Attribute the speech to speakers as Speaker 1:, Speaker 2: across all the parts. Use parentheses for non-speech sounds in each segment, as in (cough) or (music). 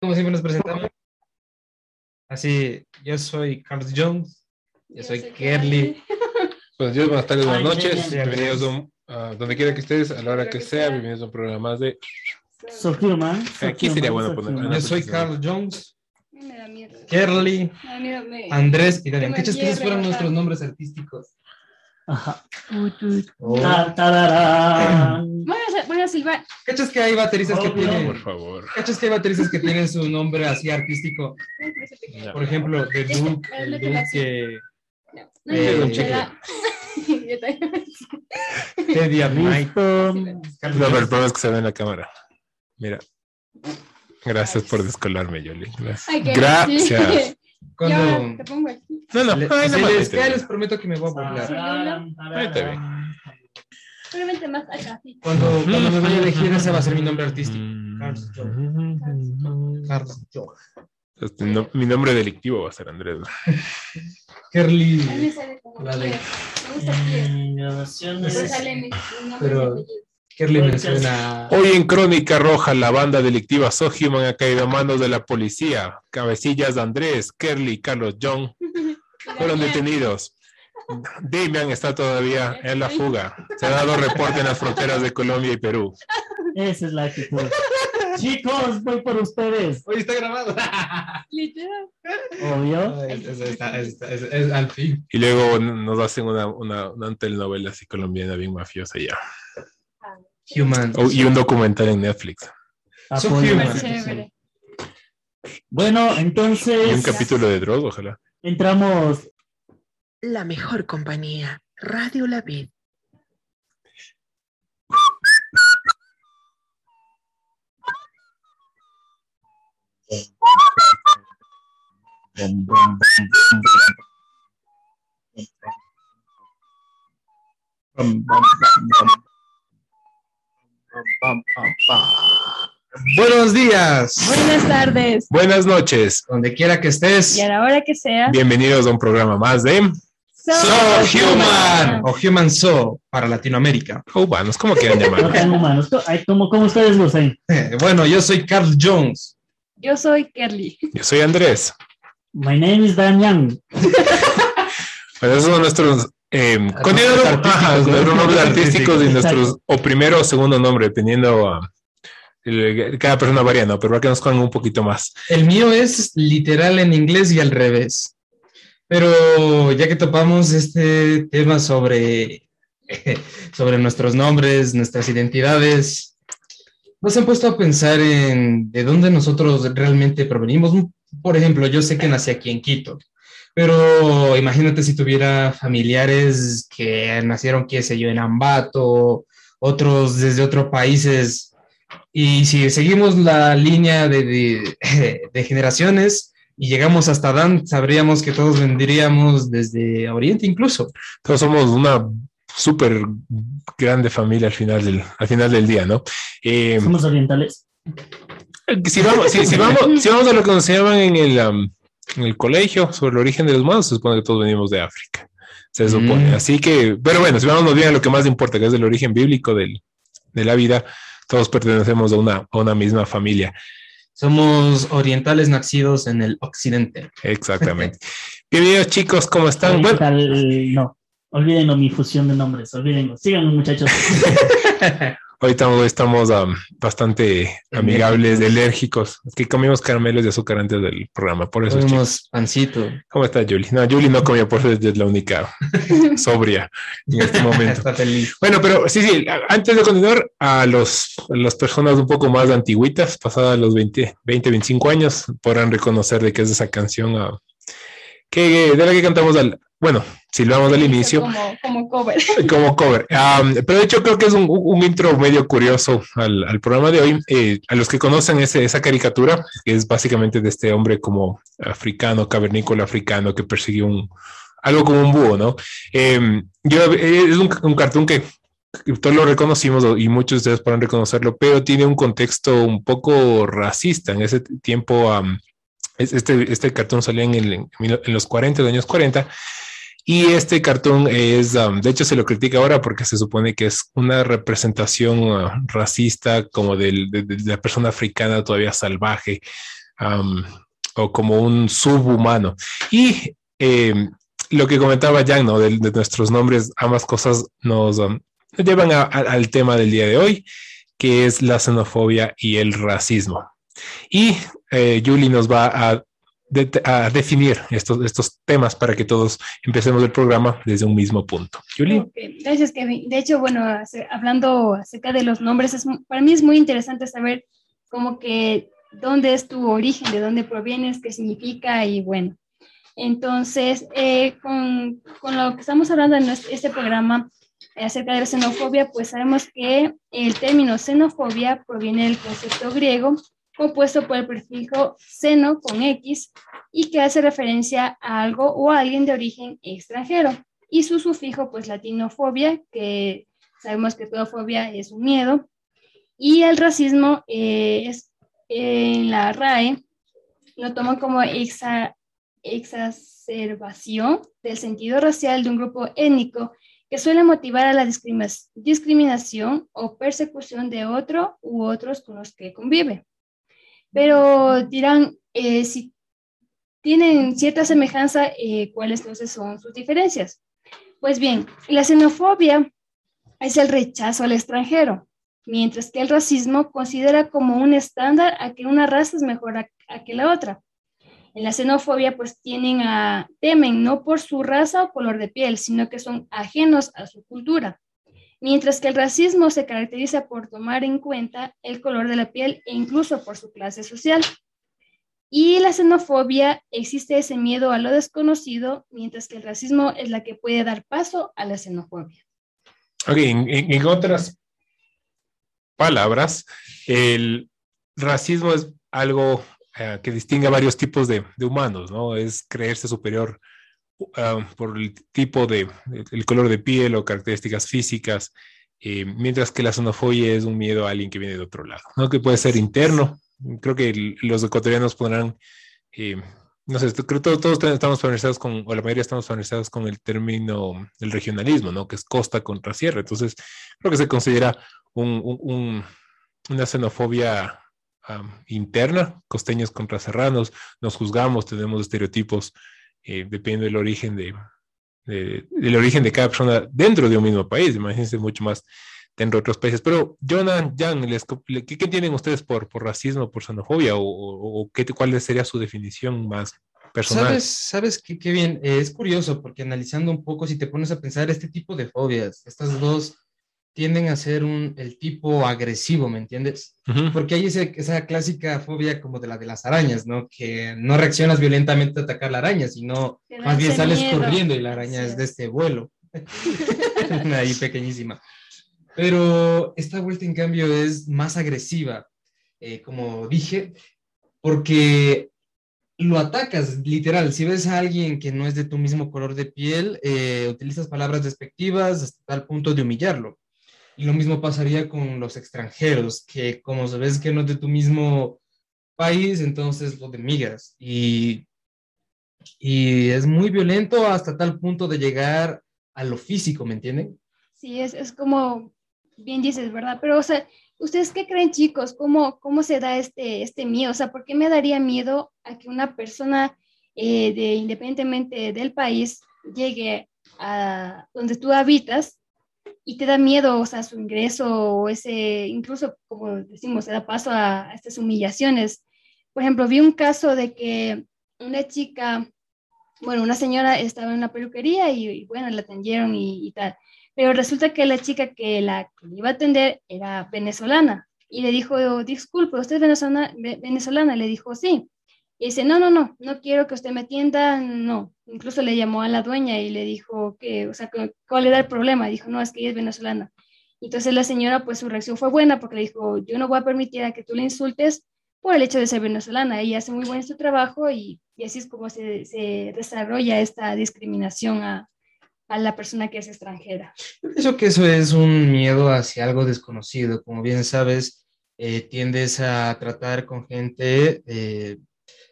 Speaker 1: como siempre nos presentamos. Así, yo soy Carlos Jones, yo, soy Kerly.
Speaker 2: Buenos días, buenas tardes, buenas noches.
Speaker 3: bien, bien.
Speaker 2: Bienvenidos a a donde quiera que estés, a la hora que sea. Bienvenidos a un programa más de.
Speaker 3: Sofía Man.
Speaker 2: Aquí sería bueno poner-
Speaker 1: Yo soy Carlos Jones,
Speaker 4: Me da miedo.
Speaker 1: Kerly,
Speaker 4: Me da miedo. Me...
Speaker 1: Andrés y Daniel. ¿Qué esos fueron nuestros nombres artísticos?
Speaker 3: Ajá.
Speaker 1: Oh.
Speaker 3: Ta- tararán.
Speaker 4: Voy a, voy a silbar.
Speaker 1: ¿Cachas que hay bateristas que.
Speaker 2: Por
Speaker 1: tienen...
Speaker 2: favor.
Speaker 1: ¿Cachas que hay bateristas que tienen su nombre así artístico? Por ejemplo, The Duke, el Duque,
Speaker 4: No,
Speaker 1: Eh, (laughs)
Speaker 4: no, Yo.
Speaker 1: Teddy.
Speaker 2: No, pero el problema es que se ve en la cámara. Mira. Gracias por descolarme, Yoli. Gracias. (laughs)
Speaker 1: Cuando...
Speaker 4: te pongo aquí.
Speaker 2: No, no,
Speaker 1: Le-
Speaker 2: ay,
Speaker 1: si
Speaker 2: no
Speaker 1: les prometo que me voy a burlar.
Speaker 2: Ahí te ve.
Speaker 4: Más acá. sí.
Speaker 1: Cuando, cuando me vaya a elegir, ese va a ser mi nombre artístico.
Speaker 2: Mm.
Speaker 1: Carlos Carlos Jones.
Speaker 2: Este, no- mi nombre delictivo va a ser Andrés. (laughs)
Speaker 1: Kerly. de-
Speaker 4: Pierre.
Speaker 3: Mm,
Speaker 1: Pero-
Speaker 4: y apellido.
Speaker 1: Kerly me suena...
Speaker 2: Hoy en Crónica Roja, la banda delictiva So Human ha caído a manos de la policía. Cabecillas de Andrés, Kerly y Carlos John (laughs) fueron detenidos. Damian está todavía en la fuga. Se ha dado reporte en las fronteras de Colombia y Perú.
Speaker 3: Esa es la actitud. Chicos, voy por ustedes.
Speaker 1: Hoy está grabado.
Speaker 4: Literal.
Speaker 3: Obvio.
Speaker 1: Es, es- está- es- es- es- al fin.
Speaker 2: Y luego nos hacen una, una, una telenovela así colombiana bien mafiosa ya.
Speaker 1: Human.
Speaker 2: Oh, y un documental en Netflix.
Speaker 1: So
Speaker 3: Apoyo.
Speaker 1: human.
Speaker 4: Súper chévere.
Speaker 3: Bueno,
Speaker 2: Y un
Speaker 3: entonces
Speaker 2: capítulo de Dross, ojalá.
Speaker 3: entramos.
Speaker 5: La mejor compañía, Radio La Vid.
Speaker 1: Buenos días.
Speaker 4: Buenas tardes.
Speaker 2: Buenas noches.
Speaker 1: Donde quiera que estés.
Speaker 4: Y a la hora que sea.
Speaker 2: Bienvenidos a un programa más de
Speaker 1: So Human o Human So para Latinoamérica. (laughs)
Speaker 2: Humanos, ¿cómo quieran
Speaker 3: No
Speaker 2: llamar?
Speaker 3: tan humanos. Ay, como, como ustedes lo saben.
Speaker 1: Eh, Bueno, yo soy Carl Jones.
Speaker 4: Yo soy Kerly.
Speaker 2: Yo soy Andrés.
Speaker 3: My name is Damian. (laughs)
Speaker 2: Pues esos son nuestros eh, continuando-
Speaker 1: artísticos,
Speaker 2: ajá,
Speaker 1: ¿no?
Speaker 2: nuestros nombres artísticos y nuestros, o primero o segundo nombre, dependiendo a cada persona varía, ¿no? Pero para que nos conozcan un poquito más.
Speaker 1: El mío es literal en inglés y al revés. Pero ya que topamos este tema sobre, (laughs) sobre nuestros nombres, nuestras identidades, nos han puesto a pensar en de dónde nosotros realmente provenimos. Por ejemplo, yo sé que nací aquí en Quito, pero imagínate si tuviera familiares que nacieron, qué sé yo, en Ambato, otros desde otros países. Y si seguimos la línea de, de, (laughs) de generaciones y llegamos hasta Dan, sabríamos que todos vendríamos desde Oriente incluso.
Speaker 2: Todos somos una súper grande familia al final del, al final del día, ¿no? Eh,
Speaker 3: Somos orientales.
Speaker 2: si, vamos, si, si vamos, si vamos a lo que nos enseñaban en el, en el colegio sobre el origen de los humanos, se supone que todos venimos de África. Se supone.
Speaker 1: Mm.
Speaker 2: Así que, pero bueno, si vamos bien a lo que más importa, que es el origen bíblico del, de la vida, todos pertenecemos a una, a una misma familia.
Speaker 1: Somos orientales nacidos en el occidente.
Speaker 2: Exactamente. Bienvenidos chicos, ¿cómo están? Bueno,
Speaker 3: no. Olvídenlo mi fusión de nombres. Olvídenlo. Síganme, muchachos. (laughs)
Speaker 2: hoy estamos, bastante amigables, alérgicos. Es que comimos caramelos de azúcar antes del programa, por eso.
Speaker 1: Comemos pancito.
Speaker 2: ¿Cómo está Julie? No, Julie no comió, por eso es la única (laughs) sobria en este momento.
Speaker 1: Está feliz.
Speaker 2: Bueno, pero sí, sí, antes de continuar, a, los, a las personas un poco más antiguitas, pasadas los 20, 20 25 años, podrán reconocer de qué es esa canción ah, que, de la que cantamos al, bueno, si lo vamos al inicio,
Speaker 4: Como, como cover. (laughs)
Speaker 2: como cover. Um, pero de hecho creo que es un, un intro medio curioso al, al programa de hoy. Eh, a los que conocen ese, esa caricatura, que es básicamente de este hombre como africano, cavernícola africano, que persiguió un, algo como un búho, ¿no? Eh, yo, es un, un cartoon que todos lo reconocimos y muchos de ustedes podrán reconocerlo, pero tiene un contexto un poco racista. En ese tiempo, um, es- este, este cartoon salió en, el, en los 40, los años 40, y este cartón es, um, de hecho se lo critica ahora porque se supone que es una representación uh, racista como del- de, de la persona africana todavía salvaje, am, o como un subhumano. Y eh, lo que comentaba Jan, ¿no? De, de nuestros nombres, ambas cosas nos, um, llevan a- a- al tema del día de hoy, que es la xenofobia y el racismo. Y eh, Julie nos va a, a definir estos, estos temas para que todos empecemos el programa desde un mismo punto. Julie.
Speaker 4: Gracias, Kevin. De hecho, bueno, hablando acerca de los nombres, para mí es muy interesante saber como que dónde es tu origen, de dónde provienes, qué significa y bueno. Entonces, eh, con, con lo que estamos hablando en este programa eh, acerca de la xenofobia, pues sabemos que el término xenofobia proviene del concepto griego compuesto por el prefijo xeno con X y que hace referencia a algo o a alguien de origen extranjero y su sufijo, pues latinofobia, que sabemos que toda fobia es un miedo, y el racismo eh, es en la RAE, lo toman como exa- exacerbación del sentido racial de un grupo étnico que suele motivar a la discriminación o persecución de otro u otros con los que convive. Pero dirán, eh, si tienen cierta semejanza, eh, ¿cuáles entonces son sus diferencias? Pues bien, la xenofobia es el rechazo al extranjero, mientras que el racismo considera como un estándar a que una raza es mejor a, que la otra. En la xenofobia, pues tienen temen no por su raza o color de piel, sino que son ajenos a su cultura. Mientras que el racismo se caracteriza por tomar en cuenta el color de la piel e incluso por su clase social. Y la xenofobia existe ese miedo a lo desconocido, mientras que el racismo es la que puede dar paso a la xenofobia.
Speaker 2: Ok, en, otras palabras, el racismo es algo eh, que distingue a varios tipos de humanos, ¿no? Es creerse superior ah, por el tipo de, el color de piel o características físicas, eh, mientras que la xenofobia es un miedo a alguien que viene de otro lado, ¿no? Que puede ser interno. Creo que el- los ecuatorianos podrán, eh, no sé, creo que todos, todos estamos familiarizados con, o la mayoría estamos familiarizados con el término del regionalismo, ¿no? Que es costa contra sierra. Entonces, creo que se considera un, un- un- una xenofobia am, interna, costeños contra serranos, nos juzgamos, tenemos estereotipos, eh, depende del origen de, de- del origen de cada persona dentro de un mismo país, imagínense mucho más dentro de otros países. Pero, co- le- ¿qué, qué tienen ustedes por, por racismo, por xenofobia o, qué, cuál sería su definición más personal?
Speaker 1: ¿Sabes, sabes qué bien? Eh, es curioso porque analizando un poco, si te pones a pensar este tipo de fobias, estas dos tienden a ser un, el tipo agresivo, ¿me entiendes?
Speaker 2: Ujú.
Speaker 1: Porque hay ese- esa clásica fobia como de la de las arañas, ¿no? Que no reaccionas violentamente a atacar la araña, sino
Speaker 4: da
Speaker 1: más bien sales
Speaker 4: miedo.
Speaker 1: corriendo y la araña
Speaker 4: Así
Speaker 1: es de
Speaker 4: es.
Speaker 1: este vuelo. (laughs) Ahí pequeñísima. Pero esta vuelta, en cambio, es más agresiva, eh, como dije, porque lo atacas, literal. Si ves a alguien que no es de tu mismo color de piel, eh, utilizas palabras despectivas hasta tal punto de humillarlo. Y lo mismo pasaría con los extranjeros, que como sabes que no es de tu mismo país, entonces lo demigas. Y, y es muy violento hasta tal punto de llegar a lo físico, ¿me entienden?
Speaker 4: Sí, es, es como bien dices, ¿verdad? Pero, o sea, ¿ustedes qué creen, chicos? ¿Cómo, cómo se da este, este miedo? O sea, ¿por qué me daría miedo a que una persona, eh, de, independientemente del país, llegue a donde tú habitas y te da miedo, o sea, su ingreso o ese, incluso, como decimos, se da paso a, estas humillaciones? Por ejemplo, vi un caso de que una chica, bueno, una señora estaba en una peluquería y, bueno, la atendieron y, y tal pero resulta que la chica que la iba a atender era venezolana y le dijo, disculpe, ¿usted es venezolana? Ve- venezolana? Le dijo, sí. Y dice, no, no, no, no quiero que usted me atienda, no. Incluso le llamó a la dueña y le dijo que, o sea, cuál era el problema. Dijo, no, es que ella es venezolana. Entonces la señora, pues su reacción fue buena porque le dijo, yo no voy a permitir a que tú le insultes por el hecho de ser venezolana. Ella hace muy buen su trabajo y, y así es como se, se desarrolla esta discriminación a, a la persona que es extranjera.
Speaker 1: Yo pienso que eso es un miedo hacia algo desconocido. Como bien sabes, eh, tiendes a tratar con gente eh,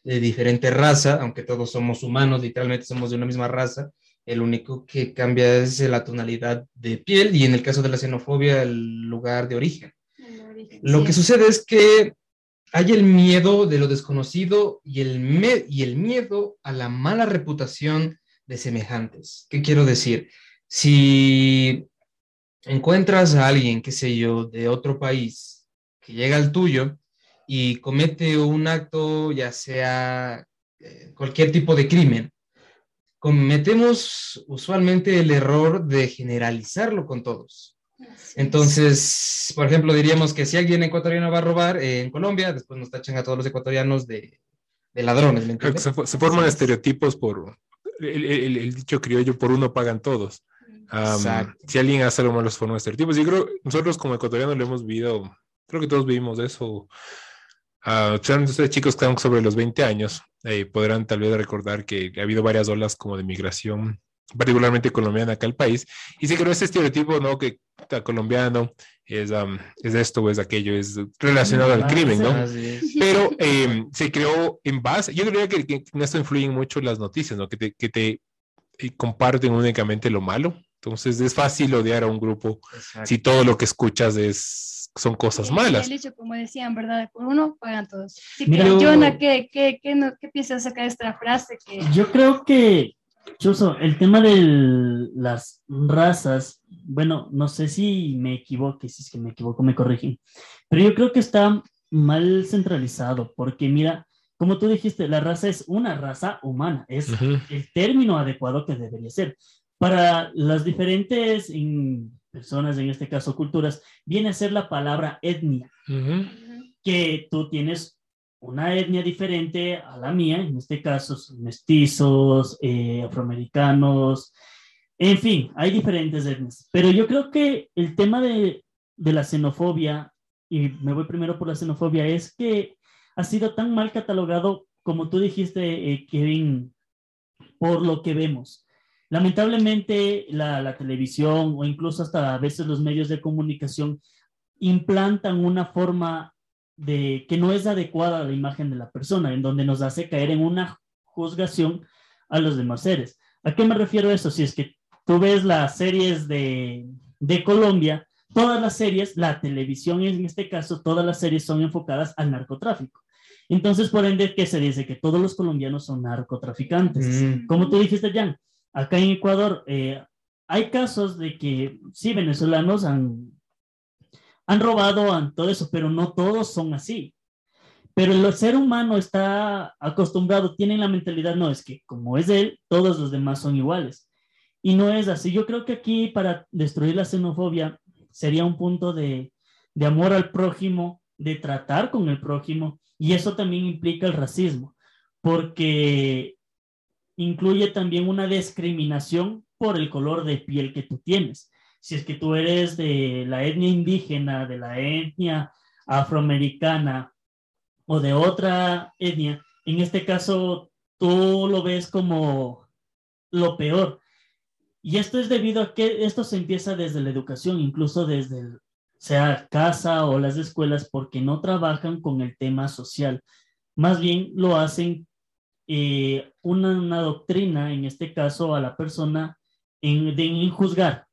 Speaker 1: de diferente raza, aunque todos somos humanos, literalmente somos de una misma raza. El único que cambia es la tonalidad de piel y en el caso de la xenofobia, el lugar de origen. Lo
Speaker 4: Sí.
Speaker 1: que sucede es que hay el miedo de lo desconocido y el, me- y el miedo a la mala reputación de semejantes. ¿Qué quiero decir? Si encuentras a alguien, qué sé yo, de otro país que llega al tuyo y comete un acto, ya sea eh, cualquier tipo de crimen, cometemos usualmente el error de generalizarlo con todos. Entonces, por ejemplo, diríamos que si alguien ecuatoriano va a robar eh, en Colombia, después nos tachan a todos los ecuatorianos de, de ladrones, ¿me
Speaker 2: se, se forman estereotipos por el, el- el dicho criollo, por uno pagan todos. Si alguien hace algo malo, se forman estereotipos. Y creo nosotros como ecuatorianos lo hemos vivido, creo que todos vivimos eso. Uh, ustedes chicos que están sobre los 20 años, eh, podrán tal vez recordar que ha habido varias olas como de migración, particularmente colombiana acá al país. Y se creó ese estereotipo, ¿no? Que está colombiano es, am, es esto o es aquello, es relacionado al
Speaker 3: Ah,
Speaker 2: crimen, ¿no? Pero eh, se creó en base, yo diría que, que en esto influyen mucho las noticias, ¿no? Que te, que te eh, comparten únicamente lo malo. Entonces es fácil odiar a un grupo
Speaker 1: Exacto.
Speaker 2: si todo lo que escuchas es, son cosas malas.
Speaker 4: El hecho, como decían, ¿verdad? Por uno pagan todos. Así
Speaker 3: Mira,
Speaker 4: que, Jonah, ¿qué, qué, qué, no- qué piensas acerca de esta frase? Que,
Speaker 3: Yo creo que, Chuso, el tema de las razas, bueno, no sé si me equivoque, si es que me equivoco, me corrigen, pero yo creo que está mal centralizado, porque mira, como tú dijiste, la raza es una raza humana, es
Speaker 2: Ujú.
Speaker 3: el término adecuado que debería ser. Para las diferentes in- personas, en este caso culturas, viene a ser la palabra etnia que tú tienes una etnia diferente a la mía, en este caso mestizos, eh, afroamericanos, en fin, hay diferentes etnias. Pero yo creo que el tema de, de la xenofobia, y me voy primero por la xenofobia, es que ha sido tan mal catalogado, como tú dijiste, eh, Kevin, por lo que vemos. Lamentablemente la, la televisión o incluso hasta a veces los medios de comunicación implantan una forma de que no es adecuada a la imagen de la persona, en donde nos hace caer en una juzgación a los demás seres. ¿A qué me refiero eso? Si es que tú ves las series de, de Colombia, todas las series, la televisión en este caso, todas las series son enfocadas al narcotráfico. Entonces, por ende, ¿qué se dice? Que todos los colombianos son narcotraficantes.
Speaker 1: Mm,
Speaker 3: Como tú dijiste, Jan, acá en Ecuador eh, hay casos de que sí, venezolanos han, han robado, han todo eso, pero no todos son así. Pero el ser humano está acostumbrado, tiene la mentalidad, no, es que como es él, todos los demás son iguales. Y no es así. Yo creo que aquí para destruir la xenofobia sería un punto de, de amor al prójimo, de tratar con el prójimo, y eso también implica el racismo, porque incluye también una discriminación por el color de piel que tú tienes. Si es que tú eres de la etnia indígena, de la etnia afroamericana o de otra etnia, en este caso tú lo ves como lo peor. Y esto es debido a que esto se empieza desde la educación, incluso desde sea casa o las escuelas, porque no trabajan con el tema social. Más bien lo hacen eh, una, doctrina, en este caso a la persona, en, de, en juzgar,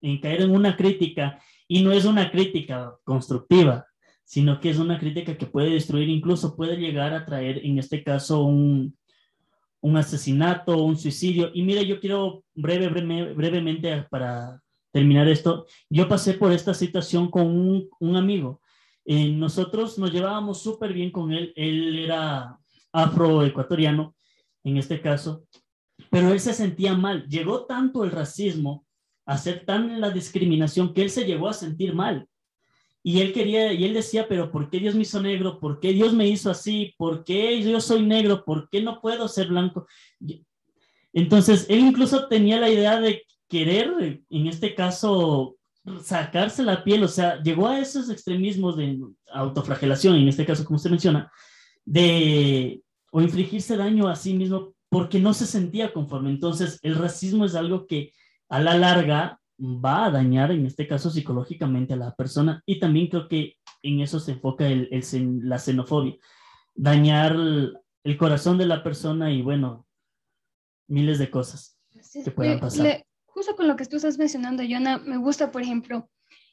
Speaker 3: en caer en una crítica, y no es una crítica constructiva, sino que es una crítica que puede destruir, incluso puede llegar a traer, en este caso, un, un asesinato, un suicidio. Y mira, yo quiero breve, breve, brevemente para terminar esto, yo pasé por esta situación con un, un amigo. Eh, nosotros nos llevábamos súper bien con él, él era afroecuatoriano, en este caso, pero él se sentía mal. Llegó tanto el racismo a ser tan la discriminación que él se llegó a sentir mal. Y él quería, y él decía, pero ¿por qué Dios me hizo negro? ¿Por qué Dios me hizo así? ¿Por qué yo soy negro? ¿Por qué no puedo ser blanco? Entonces, él incluso tenía la idea de querer, en este caso, sacarse la piel, o sea, llegó a esos extremismos de autoflagelación, en este caso, como usted menciona, de o infligirse daño a sí mismo porque no se sentía conforme. Entonces, el racismo es algo que a la larga va a dañar, en este caso, psicológicamente a la persona y también creo que en eso se enfoca el, el, la xenofobia, dañar el, el, corazón de la persona y bueno, miles de cosas que puedan pasar.
Speaker 4: Le, justo con lo que tú estás mencionando, Jonah, me gusta, por ejemplo,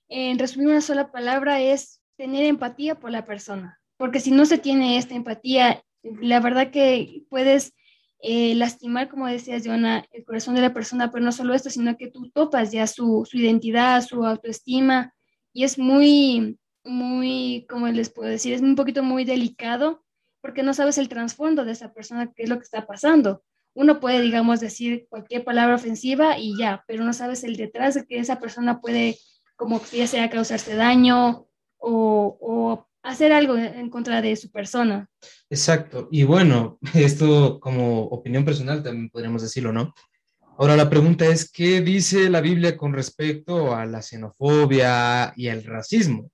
Speaker 4: en resumir una sola palabra, es tener empatía por la persona. porque si no se tiene esta empatía, la verdad que puedes eh, lastimar, como decías, Jonah, el corazón de la persona, pero no solo esto, sino que tú topas ya su, su identidad, su autoestima, y es muy, muy, como les puedo decir, es un poquito muy delicado porque no sabes el trasfondo de esa persona, qué es lo que está pasando. Uno puede, digamos, decir cualquier palabra ofensiva y ya, pero no sabes el detrás de que esa persona puede, como ya sea causarse daño o, o hacer algo en contra de su persona.
Speaker 1: Exacto. Y bueno, (laughs) esto como opinión personal también podríamos decirlo, ¿no? Ahora la pregunta es, ¿qué dice la Biblia con respecto a la xenofobia y el racismo?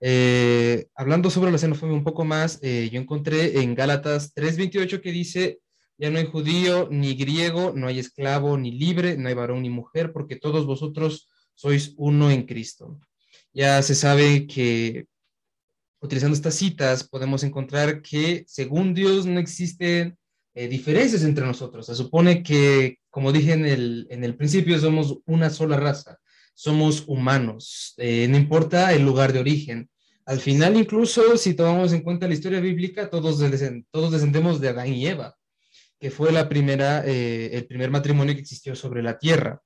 Speaker 1: Eh, hablando sobre la xenofobia un poco más, eh, yo encontré en Gálatas 3:28 que dice, ya no hay judío ni griego, no hay esclavo ni libre, no hay varón ni mujer, porque todos vosotros sois uno en Cristo. Ya se sabe que utilizando estas citas podemos encontrar que según Dios no existen eh, diferencias entre nosotros. Se supone que, como dije en el, en el principio, somos una sola raza somos humanos, eh, no importa el lugar de origen. Al final, incluso si tomamos en cuenta la historia bíblica, todos, todos descendemos de Adán y Eva, que fue la primera, eh, el primer matrimonio que existió sobre la tierra.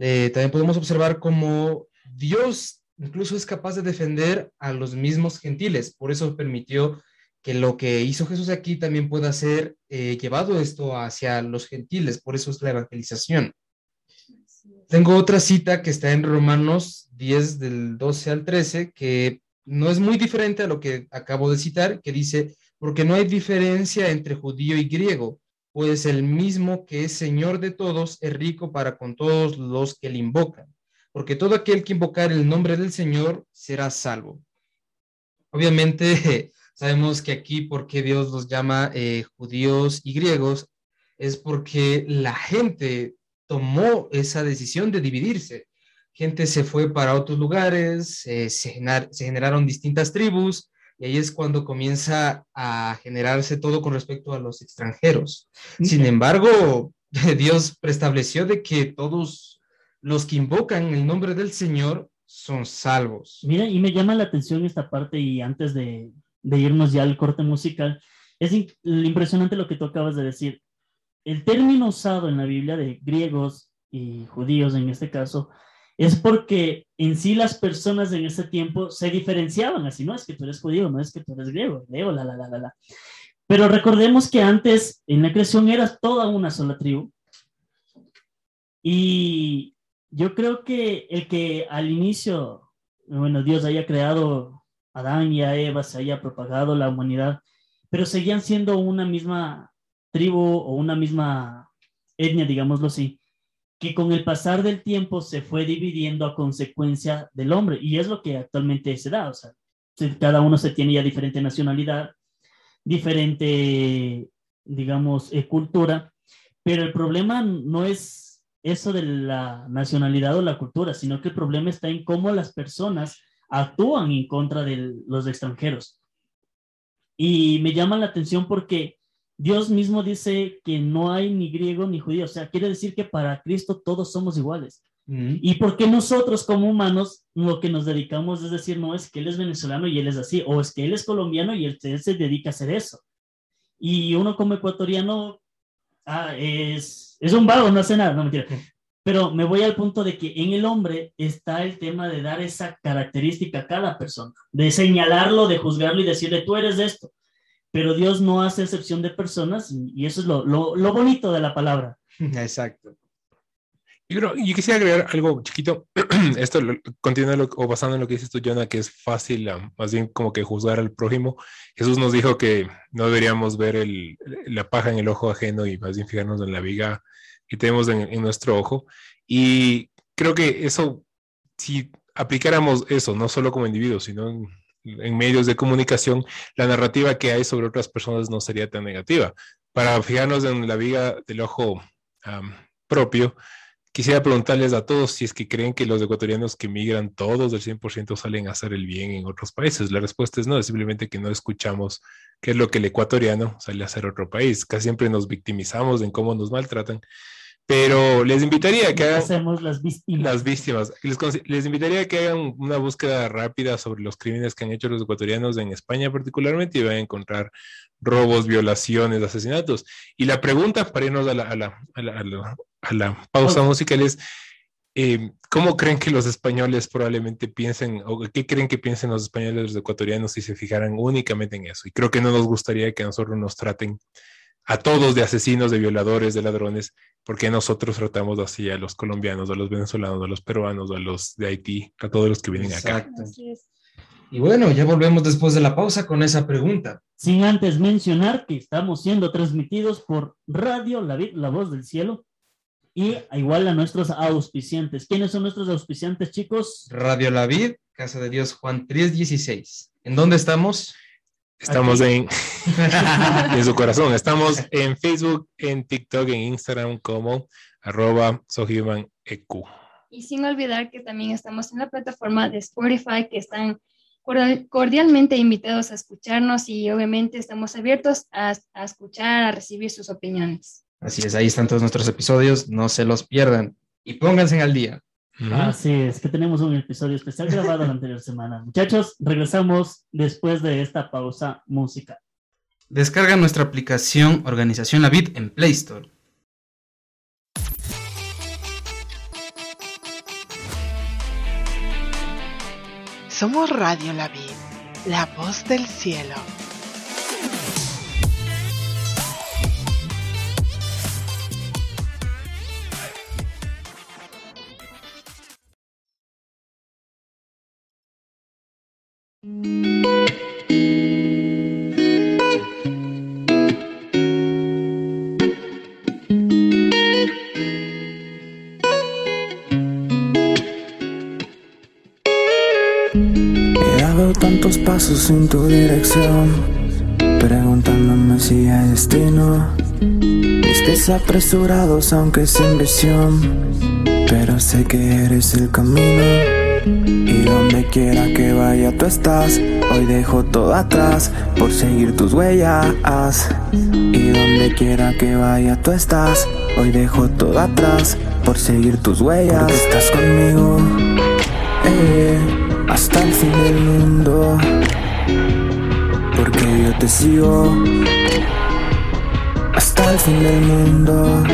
Speaker 1: Eh, también podemos observar cómo Dios incluso es capaz de defender a los mismos gentiles, por eso permitió que lo que hizo Jesús aquí también pueda ser llevado esto hacia los gentiles, por eso es la evangelización. Tengo otra cita que está en Romanos 10 del 12 al 13, que no es muy diferente a lo que acabo de citar, que dice, porque no hay diferencia entre judío y griego, pues el mismo que es Señor de todos es rico para con todos los que le invocan, porque todo aquel que invocar el nombre del Señor será salvo. Obviamente (laughs) sabemos que aquí, porque Dios los llama eh, judíos y griegos, es porque la gente tomó esa decisión de dividirse. Gente se fue para otros lugares, se, generaron distintas tribus, y ahí es cuando comienza a generarse todo con respecto a los extranjeros. Sin embargo, (laughs) Dios preestableció de que todos los que invocan el nombre del Señor son salvos.
Speaker 3: Mira, y me llama la atención esta parte y antes de, de irnos ya al corte musical, es impresionante lo que tú acabas de decir el término usado en la Biblia de griegos y judíos en este caso es porque en sí las personas en ese tiempo se diferenciaban así, no es que tú eres judío, no es que tú eres griego, leo, la, la, la, la, la. Pero recordemos que antes en la creación era toda una sola tribu. Y yo creo que el que al inicio, bueno, Dios haya creado a Adán y a Eva, se haya propagado la humanidad, pero seguían siendo una misma tribu o una misma etnia, digámoslo así, que con el pasar del tiempo se fue dividiendo a consecuencia del hombre. Y es lo que actualmente se da. O sea, cada uno se tiene ya diferente nacionalidad, diferente, digamos, eh, cultura. Pero el problema no es eso de la nacionalidad o la cultura, sino que el problema está en cómo las personas actúan en contra de los extranjeros. Y me llama la atención porque Dios mismo dice que no hay ni griego ni judío, o sea, quiere decir que para Cristo todos somos iguales. Y porque nosotros como humanos lo que nos dedicamos es decir, no es que él es venezolano y él es así, o es que él es colombiano y él, se dedica a hacer eso. Y uno como ecuatoriano ah, es, es un vago, no hace nada, no mentira. Pero me voy al punto de que en el hombre está el tema de dar esa característica a cada persona, de señalarlo, de juzgarlo y decirle, tú eres esto pero Dios no hace excepción de personas y eso es lo, lo, bonito de la palabra. (laughs)
Speaker 1: Exacto.
Speaker 2: Yo, yo quisiera agregar algo chiquito. (clears throat) Esto continúa o basando en lo que dices tú, Jonah, que es fácil, más bien como que juzgar al prójimo. Jesús nos dijo que no deberíamos ver el, la paja en el ojo ajeno y más bien fijarnos en la viga que tenemos en, en nuestro ojo. Y creo que eso, si aplicáramos eso, no solo como individuos, sino en, en medios de comunicación, la narrativa que hay sobre otras personas no sería tan negativa. Para fijarnos en la viga del ojo propio, quisiera preguntarles a todos si es que creen que los ecuatorianos que migran todos del 100% salen a hacer el bien en otros países. La respuesta es no, es simplemente que no escuchamos qué es lo que el ecuatoriano sale a hacer otro país. Casi siempre nos victimizamos en cómo nos maltratan, Pero les invitaría a que hagan
Speaker 3: Hacemos las víctimas.
Speaker 2: las víctimas. Les, les invitaría a que hagan una búsqueda rápida sobre los crímenes que han hecho los ecuatorianos en España particularmente y van a encontrar robos, violaciones, asesinatos. Y la pregunta para irnos a la, a la, a la, a la- pausa musical es, eh, ¿cómo creen que los españoles probablemente piensen o qué creen que piensen los españoles los ecuatorianos si se fijaran únicamente en eso? Y creo que no nos gustaría que a nosotros nos traten a todos de asesinos, de violadores, de ladrones, porque nosotros tratamos así a los colombianos, a los venezolanos, a los peruanos, a los de Haití, a todos los que vienen acá.
Speaker 1: Exacto.
Speaker 4: Así es.
Speaker 1: Y bueno, ya volvemos después de la pausa con esa pregunta.
Speaker 3: Sin antes mencionar que estamos siendo transmitidos por Radio La, La Voz del Cielo y igual a nuestros auspiciantes. ¿Quiénes son nuestros auspiciantes, chicos?
Speaker 1: Radio La Vid, Casa de Dios Juan 316. ¿En dónde estamos?
Speaker 2: Estamos en, (laughs) en su corazón. Estamos en Facebook, en TikTok, en Instagram como arroba sohumaneq.
Speaker 4: Y sin olvidar que también estamos en la plataforma de Spotify, que están cordial- cordialmente invitados a escucharnos y obviamente estamos abiertos a, a escuchar, a recibir sus opiniones.
Speaker 1: Así es, ahí están todos nuestros episodios, no se los pierdan y pónganse al día.
Speaker 3: Así es, que tenemos un episodio especial grabado la anterior semana. Muchachos, regresamos después de esta pausa musical.
Speaker 1: Descarga nuestra aplicación Organización La Vid en Play Store.
Speaker 5: Somos Radio La Vid, la voz del cielo.
Speaker 6: Pasos en tu dirección, preguntándome si hay destino. Pies apresurados, aunque sin visión, pero sé que eres el camino. Y donde quiera que vaya tú estás, hoy dejo todo atrás por seguir tus huellas. Y donde quiera que vaya tú estás, hoy dejo todo atrás por seguir tus huellas. Estás conmigo eh, hasta el fin del mundo. Yo te sigo hasta el fin del mundo.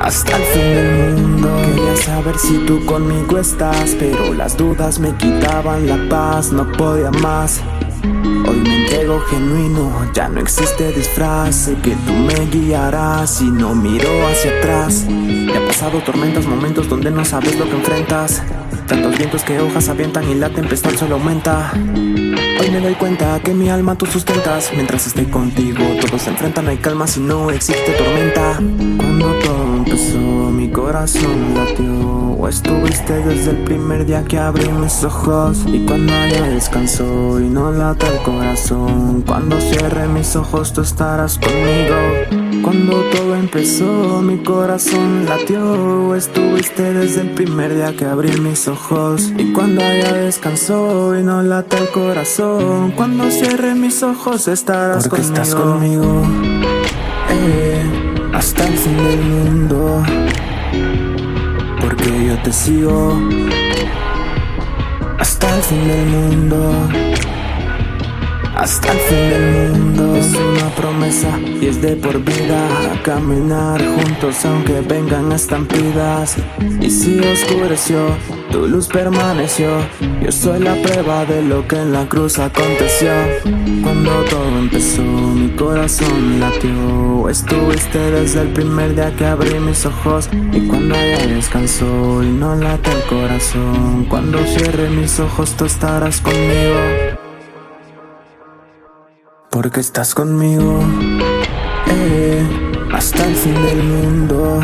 Speaker 6: Hasta el fin del mundo. Quería saber si tú conmigo estás, pero las dudas me quitaban la paz, no podía más. Hoy me entrego genuino, ya no existe disfraz. Sé que tú me guiarás y no miro hacia atrás. He pasado tormentas, momentos donde no sabes lo que enfrentas. Tantos vientos que hojas avientan y la tempestad solo aumenta. Hoy me doy cuenta que mi alma tú sustentas. Mientras esté contigo, todos se enfrentan, hay calma si no existe tormenta. Cuando todo empezó, mi corazón latió. O estuviste desde el primer día que abrí mis ojos. Y cuando haya descanso y no lata el corazón. Cuando cierre mis ojos, tú estarás conmigo. Cuando todo empezó, mi corazón latió. Estuviste desde el primer día que abrí mis ojos. Y cuando haya descansó y no lata el corazón. Cuando cierre mis ojos, estarás
Speaker 7: Porque
Speaker 6: conmigo.
Speaker 7: estás
Speaker 6: conmigo. Eh, hasta el fin del mundo. Porque yo te sigo. Hasta el fin del mundo. Hasta el fin del mundo Es una promesa y es de por vida Caminar juntos aunque vengan estampidas. Y si oscureció, tu luz permaneció. Yo soy la prueba de lo que en la cruz aconteció. Cuando todo empezó, mi corazón latió. Estuviste desde el primer día que abrí mis ojos. Y cuando haya descansó y no late el corazón. Cuando cierre mis ojos tú estarás conmigo porque estás conmigo, eh, hasta el fin del mundo.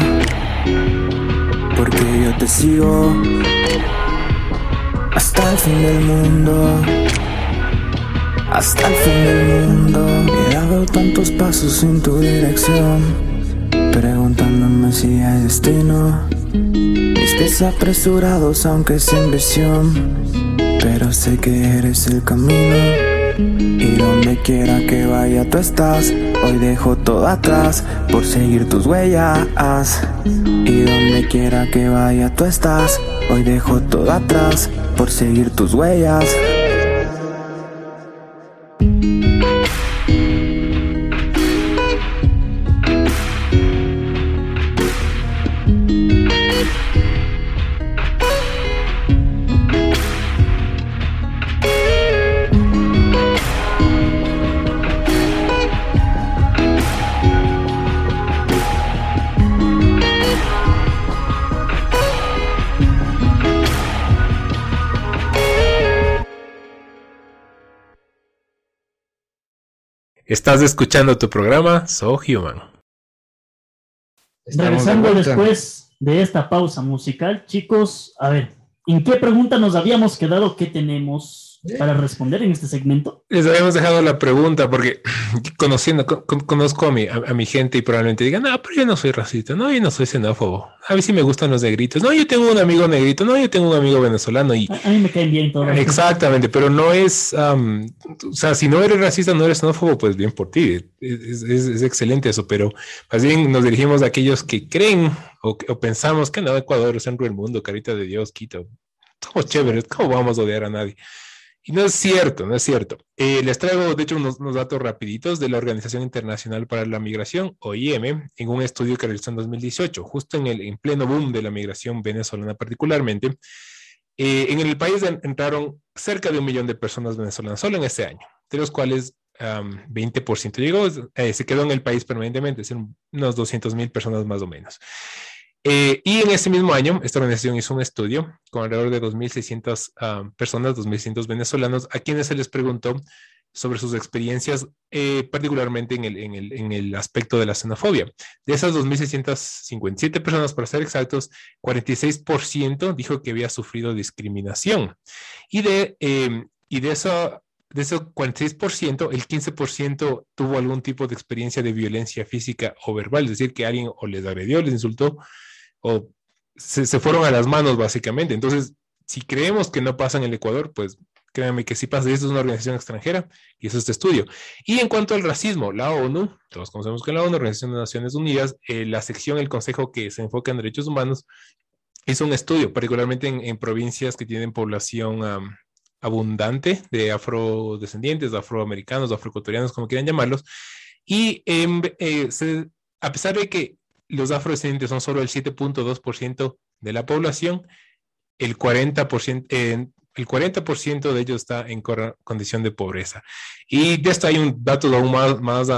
Speaker 6: Porque yo te sigo, hasta el fin del mundo. Hasta el fin del mundo. He dado tantos pasos en tu dirección, preguntándome si hay destino. Mis pies apresurados, aunque sin visión, pero sé que eres el camino. Y donde quiera que vaya tú estás, hoy dejo todo atrás por seguir tus huellas. Y donde quiera que vaya tú estás, hoy dejo todo atrás por seguir tus huellas.
Speaker 2: Estás escuchando tu programa So Human.
Speaker 3: Regresando después de esta pausa musical, chicos, a ver, ¿en qué pregunta nos habíamos quedado? ¿Qué tenemos? Para responder en este segmento?
Speaker 2: Les habíamos dejado la pregunta porque (clears throat) conociendo, conozco a mi, a, mi gente y probablemente digan, no, pero yo no soy racista, no, yo no soy xenófobo, a mí sí me gustan los negritos, no, yo tengo un amigo negrito, no, yo tengo un amigo venezolano y...
Speaker 3: A, mí me caen bien todos.
Speaker 2: Exactamente, pero no es, o sea, si no eres racista, no eres xenófobo, pues bien por ti, es, es, excelente eso, pero más bien nos dirigimos a aquellos que creen o, o pensamos que no, Ecuador es centro del mundo, carita de Dios, Quito, somos chéveres, ¿cómo vamos a odiar a nadie? Y no es cierto, no es cierto. Eh, les traigo, de hecho, unos, datos rapiditos de la Organización Internacional para la Migración, OIM, en un estudio que realizó en 2018, justo en el en pleno boom de la migración venezolana particularmente. Eh, en el país entraron cerca de un millón de personas venezolanas solo en este año, de los cuales 20% llegó, eh, se quedó en el país permanentemente, es unos 200 mil personas más o menos. Eh, y en ese mismo año, esta organización hizo un estudio con alrededor de 2.600 uh, personas, 2.600 venezolanos, a quienes se les preguntó sobre sus experiencias, eh, particularmente en el, en, el, en el, aspecto de la xenofobia. De esas 2.657 personas, para ser exactos, 46% dijo que había sufrido discriminación. Y de, eh, y de eso de ese 46%, el 15% tuvo algún tipo de experiencia de violencia física o verbal, es decir, que alguien o les agredió, les insultó o se, fueron a las manos básicamente. Entonces, si creemos que no pasa en el Ecuador, pues créanme que sí pasa. Y esto es una organización extranjera y eso es este estudio. Y en cuanto al racismo, la ONU, todos conocemos que la ONU, Organización de Naciones Unidas, eh, la sección, el consejo que se enfoca en derechos humanos, hizo un estudio, particularmente en, provincias que tienen población abundante de afrodescendientes, de afroamericanos, afroecuatorianos, como quieran llamarlos. Y em, eh, a pesar de que los afrodescendientes son solo el 7.2% de la población, el 40%, el 40 de ellos está en condición de pobreza. Y de esto hay un datos aún más, más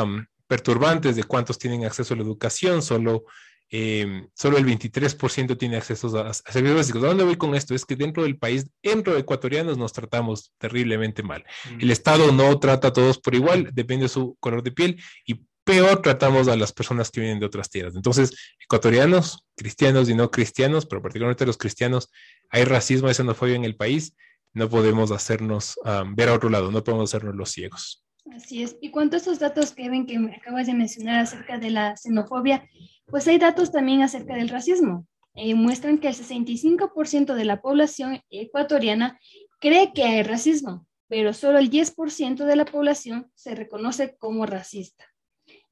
Speaker 2: perturbantes de cuántos tienen acceso a la educación, solo, em, solo el 23% tiene acceso a, servicios básicos. ¿A dónde voy con esto? Es que dentro del país, dentro de ecuatorianos, nos tratamos terriblemente mal. El Estado no trata a todos por igual, depende de su color de piel y peor tratamos a las personas que vienen de otras tierras. Entonces, ecuatorianos, cristianos y no cristianos, pero particularmente los cristianos, hay racismo, hay xenofobia en el país, no podemos hacernos ver a otro lado, no podemos hacernos los ciegos.
Speaker 4: Así es. Y cuanto a esos datos, Kevin, que me acabas de mencionar acerca de la xenofobia, pues hay datos también acerca del racismo. Eh, muestran que el 65% de la población ecuatoriana cree que hay racismo, pero solo el 10% de la población se reconoce como racista.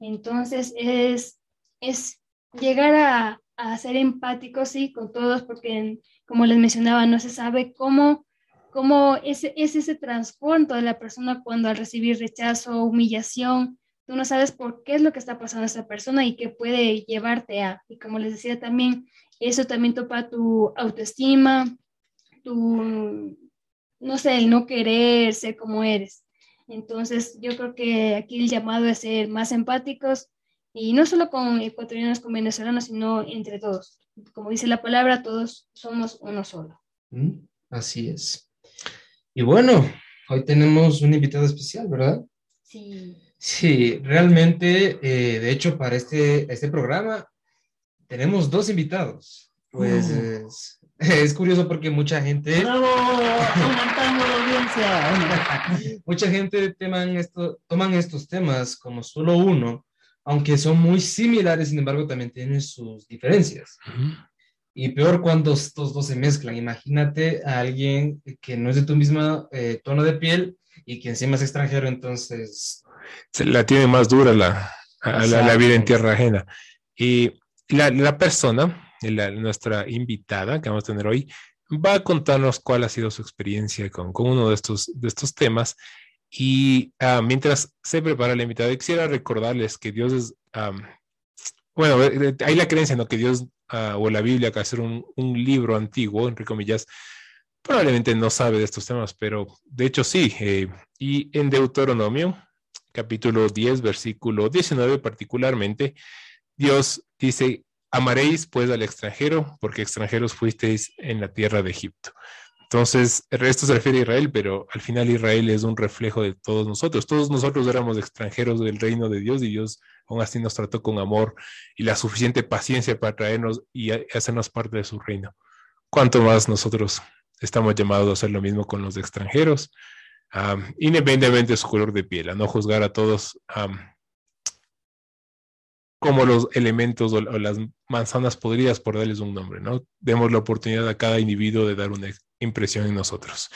Speaker 4: Entonces, es, es llegar a, ser empáticos, sí, con todos, porque como les mencionaba, no se sabe cómo, cómo es, es ese trasfondo de la persona cuando al recibir rechazo, humillación, tú no sabes por qué es lo que está pasando a esa persona y qué puede llevarte a. Y como les decía también, eso también topa tu autoestima, tu, no sé, el no querer ser como eres. Entonces, yo creo que aquí el llamado es ser más empáticos y no solo con ecuatorianos, con venezolanos, sino entre todos. Como dice la palabra, todos somos uno solo.
Speaker 1: Mm, así es. Y bueno, hoy tenemos un invitado especial, ¿verdad?
Speaker 4: Sí.
Speaker 1: Sí, realmente, eh, de hecho, para este, este programa tenemos dos invitados. Pues mm. (laughs) Es curioso porque mucha gente...
Speaker 3: ¡Bravo! la audiencia! (laughs)
Speaker 1: mucha gente teman esto, toman estos temas como solo uno, aunque son muy similares, sin embargo, también tienen sus diferencias. Y peor cuando estos dos se mezclan. Imagínate a alguien que no es de tu misma eh, tono de piel y que encima es extranjero, entonces...
Speaker 2: Se la tiene más dura la, la, vida en tierra ajena. Y la, la persona, la, nuestra invitada que vamos a tener hoy, va a contarnos cuál ha sido su experiencia con, con uno de estos, de estos temas. Y ah, mientras se prepara la invitada, quisiera recordarles que Dios es, bueno, eh, eh, hay la creencia, ¿no? Que Dios ah, o la Biblia, que hacer un, un, libro antiguo, entre comillas, probablemente no sabe de estos temas, pero de hecho sí. Eh, y en Deuteronomio, capítulo 10, versículo 19 particularmente, Dios dice, amaréis pues al extranjero, porque extranjeros fuisteis en la tierra de Egipto. Entonces, el resto se refiere a Israel, pero al final Israel es un reflejo de todos nosotros. Todos nosotros éramos extranjeros del reino de Dios y Dios aún así nos trató con amor y la suficiente paciencia para traernos y hacernos parte de su reino. ¿Cuánto más nosotros estamos llamados a hacer lo mismo con los extranjeros? independientemente de su color de piel, a no juzgar a todos como los elementos o, las manzanas podridas, por darles un nombre, ¿no? Demos la oportunidad a cada individuo de dar una impresión en nosotros.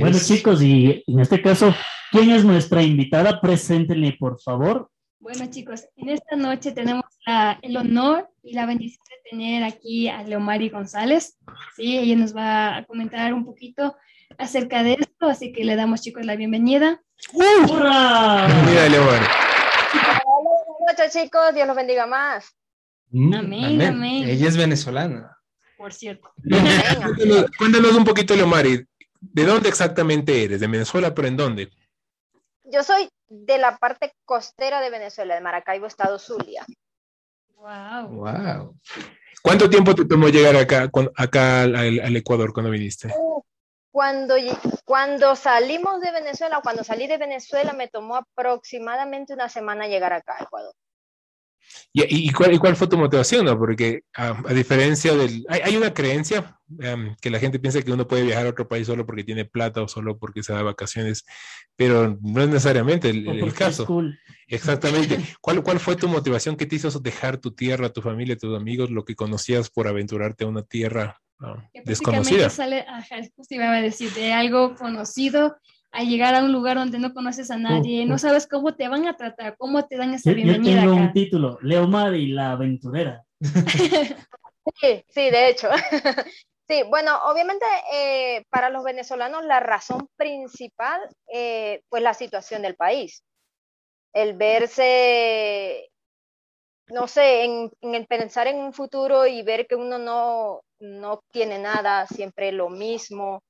Speaker 3: bueno, chicos, y en este caso, ¿quién es nuestra invitada? Preséntenle, por favor.
Speaker 4: Bueno, chicos, en esta noche tenemos el honor y la bendición de tener aquí a Leomari González. Sí, ella nos va a comentar un poquito acerca de esto, así que le damos, chicos, la bienvenida.
Speaker 3: ¡Hurra!
Speaker 2: Bienvenida, Leomari
Speaker 7: noches, chicos. Dios los bendiga más.
Speaker 4: Mm, amén, amén,
Speaker 1: Ella es venezolana.
Speaker 4: Por cierto. (laughs)
Speaker 2: cuéntanos, un poquito, Leomari. ¿De dónde exactamente eres? ¿De Venezuela, pero en dónde?
Speaker 7: Yo soy de la parte costera de Venezuela, de Maracaibo, Estado Zulia.
Speaker 4: Wow.
Speaker 1: Wow.
Speaker 2: ¿Cuánto tiempo te tomó llegar acá, acá al, Ecuador cuando viniste?
Speaker 7: Uh, cuando, cuando salimos de Venezuela, cuando salí de Venezuela, me tomó aproximadamente una semana llegar acá a Ecuador.
Speaker 2: ¿Y, y, cuál, cuál, fue tu motivación? No? Porque a, diferencia del... Hay, una creencia em, que la gente piensa que uno puede viajar a otro país solo porque tiene plata o solo porque se da vacaciones, pero no es necesariamente el, caso. Exactamente. (laughs) ¿Cuál, ¿Cuál fue tu motivación que te hizo dejar tu tierra, tu familia, tus amigos, lo que conocías por aventurarte a una tierra desconocida.
Speaker 4: Sale, iba a decir, de algo conocido a llegar a un lugar donde no conoces a nadie, no sabes cómo te van a tratar, cómo te dan esa bienvenida.
Speaker 3: Yo tengo un título, Leo y la aventurera. (laughs)
Speaker 7: sí, sí, de hecho. (laughs) Sí, bueno, obviamente eh, para los venezolanos la razón principal, eh, pues la situación del país. El verse no sé, en, el pensar en un futuro y ver que uno no, no tiene nada, siempre lo mismo,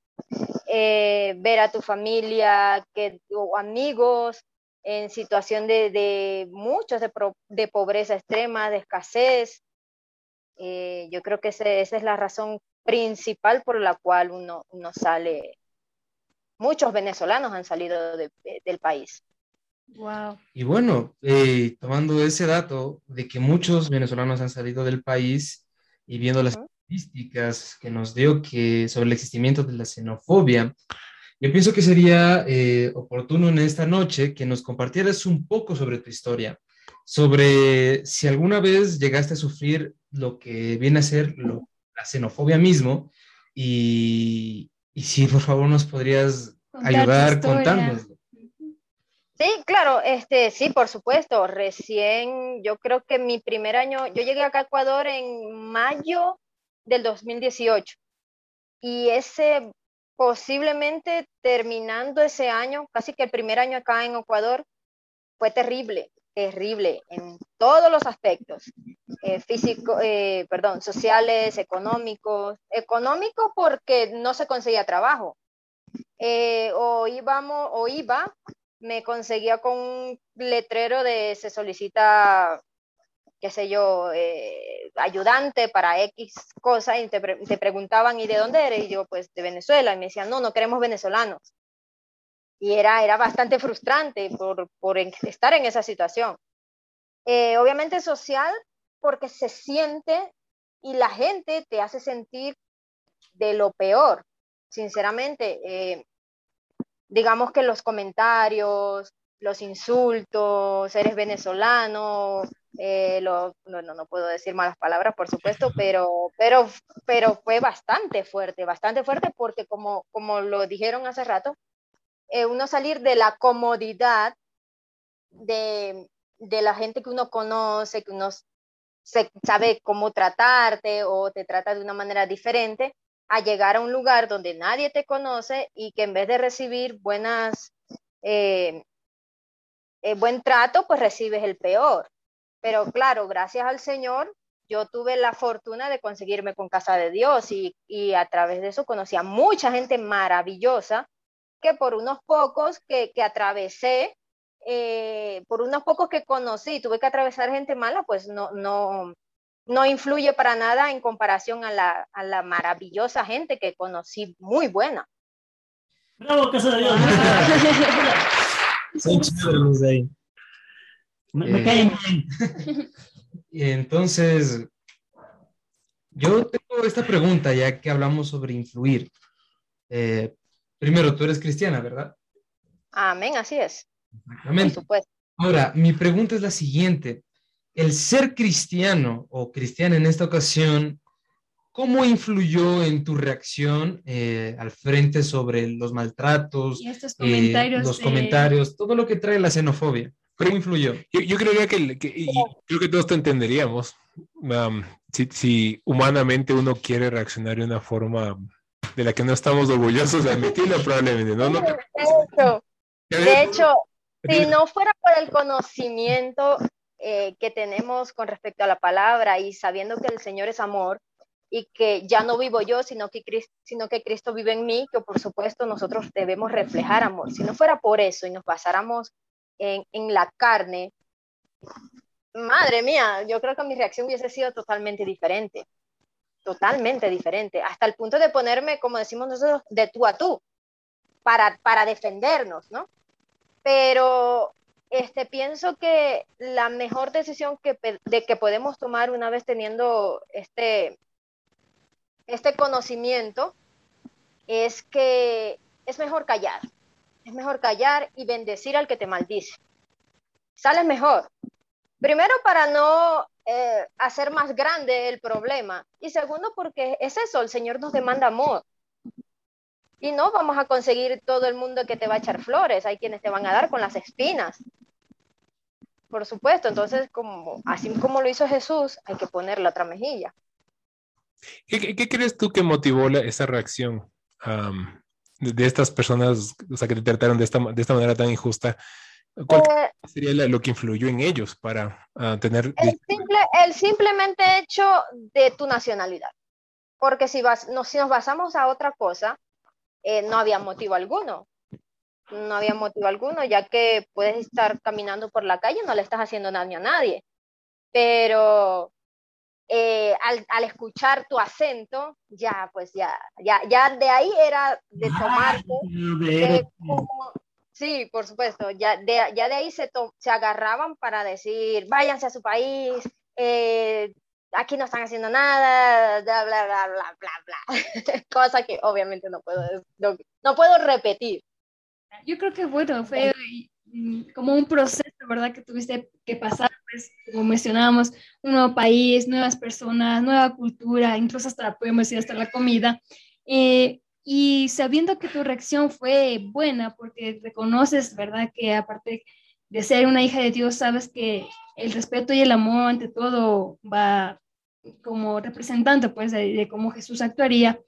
Speaker 7: eh, ver a tu familia que, o amigos en situación de, muchos, de, pobreza extrema, de escasez. Eh, yo creo que esa es la razón principal por la cual uno, uno sale. Muchos venezolanos han salido del país.
Speaker 1: Y bueno, eh, tomando ese dato de que muchos venezolanos han salido del país y viendo las estadísticas que nos dio que sobre el existimiento de la xenofobia, yo pienso que sería eh, oportuno en esta noche que nos compartieras un poco sobre tu historia, sobre si alguna vez llegaste a sufrir lo que viene a ser la xenofobia mismo y, y si por favor nos podrías ayudar contándonos.
Speaker 7: Sí, claro, este, sí, por supuesto. Recién, yo creo que mi primer año, yo llegué acá a Ecuador en mayo del 2018 y ese posiblemente terminando ese año, casi que el primer año acá en Ecuador, fue terrible, terrible en todos los aspectos, eh, físico, eh, perdón, sociales, económicos, económico porque no se conseguía trabajo. Eh, o íbamos, o iba me conseguía con un letrero de se solicita, qué sé yo, eh, ayudante para X cosa y te, preguntaban, ¿y de dónde eres? Y yo, pues de Venezuela. Y me decían, no, no queremos venezolanos. Y era, era bastante frustrante por, por estar en esa situación. Eh, obviamente social, porque se siente y la gente te hace sentir de lo peor, sinceramente. Eh, digamos que los comentarios, los insultos, eres venezolano, eh, no, no, puedo decir malas palabras, por supuesto, pero, pero, pero fue bastante fuerte, bastante fuerte porque como, como lo dijeron hace rato, eh, uno salir de la comodidad de, de la gente que uno conoce, que uno se, sabe cómo tratarte o te trata de una manera diferente, a llegar a un lugar donde nadie te conoce y que en vez de recibir buenas, eh, buen trato, pues recibes el peor. Pero claro, gracias al Señor, yo tuve la fortuna de conseguirme con Casa de Dios y, y a través de eso conocí a mucha gente maravillosa que por unos pocos que, que atravesé, eh, por unos pocos que conocí, tuve que atravesar gente mala, pues no, no, no influye para nada en comparación a la, a la maravillosa gente que conocí, muy buena.
Speaker 3: Bravo, Casa de Dios. (laughs)
Speaker 1: Son chéveres ahí.
Speaker 3: Me, me
Speaker 1: Eh.
Speaker 3: caen bien.
Speaker 1: Y entonces, yo tengo esta pregunta ya que hablamos sobre influir. Eh, primero, tú eres cristiana, ¿verdad?
Speaker 7: Amén, así es, por
Speaker 1: Exactamente.
Speaker 7: supuesto.
Speaker 1: Ahora, mi pregunta es la siguiente. El ser cristiano o cristiana en esta ocasión, ¿cómo influyó en tu reacción eh, al frente sobre los maltratos,
Speaker 4: Y estos
Speaker 1: eh,
Speaker 4: comentarios.
Speaker 1: los
Speaker 4: de-
Speaker 1: comentarios, todo lo que trae la xenofobia? ¿Cómo influyó?
Speaker 2: Yo, yo creería que, que- y creo que todos te entenderíamos um, si, si humanamente uno quiere reaccionar de una forma de la que no estamos orgullosos de admitirlo, probablemente. No, no,
Speaker 7: De hecho, de hecho, si no fuera por el conocimiento eh, que tenemos con respecto a la palabra y sabiendo que el Señor es amor y que ya no vivo yo, sino que, Cris- sino que Cristo vive en mí, que por supuesto nosotros debemos reflejar amor. Si no fuera por eso y nos basáramos en, en la carne, madre mía, yo creo que mi reacción hubiese sido totalmente diferente, totalmente diferente, hasta el punto de ponerme, como decimos nosotros, de tú a tú, para, para defendernos, ¿no? Pero este, pienso que la mejor decisión que, de que podemos tomar una vez teniendo este, este conocimiento es que es mejor callar, es mejor callar y bendecir al que te maldice. Sales mejor. Primero para no eh, hacer más grande el problema y segundo porque es eso, el Señor nos demanda amor. Y no vamos a conseguir todo el mundo que te va a echar flores, hay quienes te van a dar con las espinas. Por supuesto, entonces como así como lo hizo Jesús, hay que poner la otra mejilla.
Speaker 2: ¿Qué, crees tú que motivó la- esa reacción de, de estas personas, o sea, que te trataron de esta, de esta manera tan injusta? ¿Cuál
Speaker 7: Eh,
Speaker 2: sería la- lo que influyó en ellos para ah, tener...
Speaker 7: el, simple, el simplemente hecho de tu nacionalidad. Porque si, vas, no, si nos basamos a otra cosa, eh, no había motivo alguno. No había motivo alguno, ya que puedes estar caminando por la calle, no le estás haciendo daño a nadie. Pero eh, al, al escuchar tu acento, ya, pues ya, ya, ya de ahí era de tomarte.
Speaker 3: De-
Speaker 7: Eh, como- sí, por supuesto, ya de, ya de ahí se, to- se agarraban para decir, váyanse a su país, eh, aquí no están haciendo nada, bla, bla, bla, bla, bla, bla. (laughs) Cosa que obviamente no puedo, no, no puedo repetir.
Speaker 4: Yo creo que bueno, fue mm, como un proceso, ¿verdad? Que tuviste que pasar, pues, como mencionábamos, un nuevo país, nuevas personas, nueva cultura, incluso hasta, podemos decir, hasta la comida. Eh, y sabiendo que tu reacción fue buena, porque reconoces, ¿verdad? Que aparte de ser una hija de Dios, sabes que el respeto y el amor ante todo va como representante, pues, de cómo Jesús actuaría.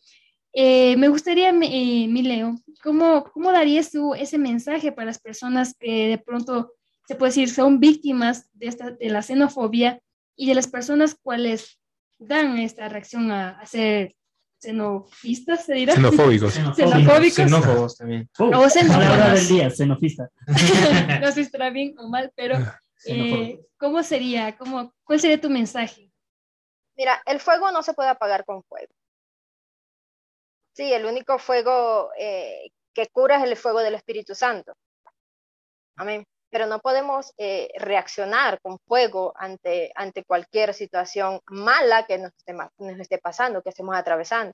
Speaker 4: Eh, me gustaría, eh, mi Leo, ¿cómo, ¿cómo darías tú ese mensaje para las personas que de pronto, se puede decir, son víctimas de, esta, de la xenofobia y de las personas cuales dan esta reacción a, a ser xenofistas, se dirá?
Speaker 2: xenofóbicos.
Speaker 4: Xenofóbicos.
Speaker 1: Xenófobos también.
Speaker 3: Uh,
Speaker 4: O
Speaker 3: palabra del día, xenofista. (laughs)
Speaker 4: no sé si estará bien o mal, pero
Speaker 3: Xenofóbico.
Speaker 4: eh, ¿cómo sería? ¿Cómo, ¿Cuál sería tu mensaje?
Speaker 7: Mira, el fuego no se puede apagar con fuego. Sí, el único fuego eh, que cura es el fuego del Espíritu Santo. Amén. Pero no podemos eh, reaccionar con fuego ante, ante cualquier situación mala que nos esté, pasando, que estemos atravesando.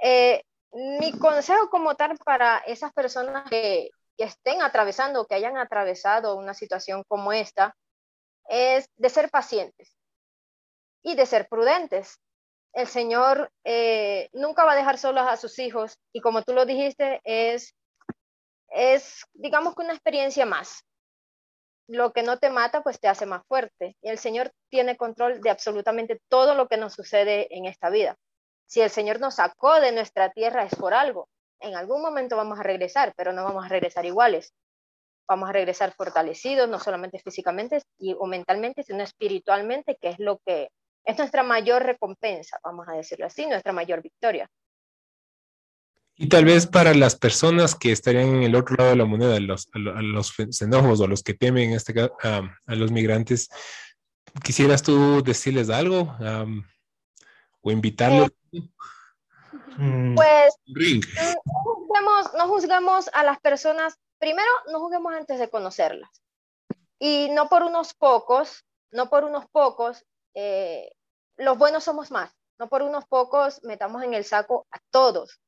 Speaker 7: Eh, mi consejo como tal para esas personas que, que estén atravesando, que hayan atravesado una situación como esta, es de ser pacientes y de ser prudentes. El Señor eh, nunca va a dejar solos a sus hijos y como tú lo dijiste, es es, digamos que una experiencia más. Lo que no te mata, pues te hace más fuerte. Y el Señor tiene control de absolutamente todo lo que nos sucede en esta vida. Si el Señor nos sacó de nuestra tierra es por algo. En algún momento vamos a regresar, pero no vamos a regresar iguales. Vamos a regresar fortalecidos, no solamente físicamente y, o mentalmente, sino espiritualmente, que es lo que es nuestra mayor recompensa, vamos a decirlo así, nuestra mayor victoria.
Speaker 2: Y tal vez para las personas que estarían en el otro lado de la moneda, los, a los xenófobos o los que temen este, a, a los migrantes, ¿quisieras tú decirles algo o invitarlos?
Speaker 7: Mm. Pues No, juzgamos, a las personas, primero no juzguemos antes de conocerlas. Y no por unos pocos, no por unos pocos, eh, los buenos somos más. No por unos pocos metamos en el saco a todos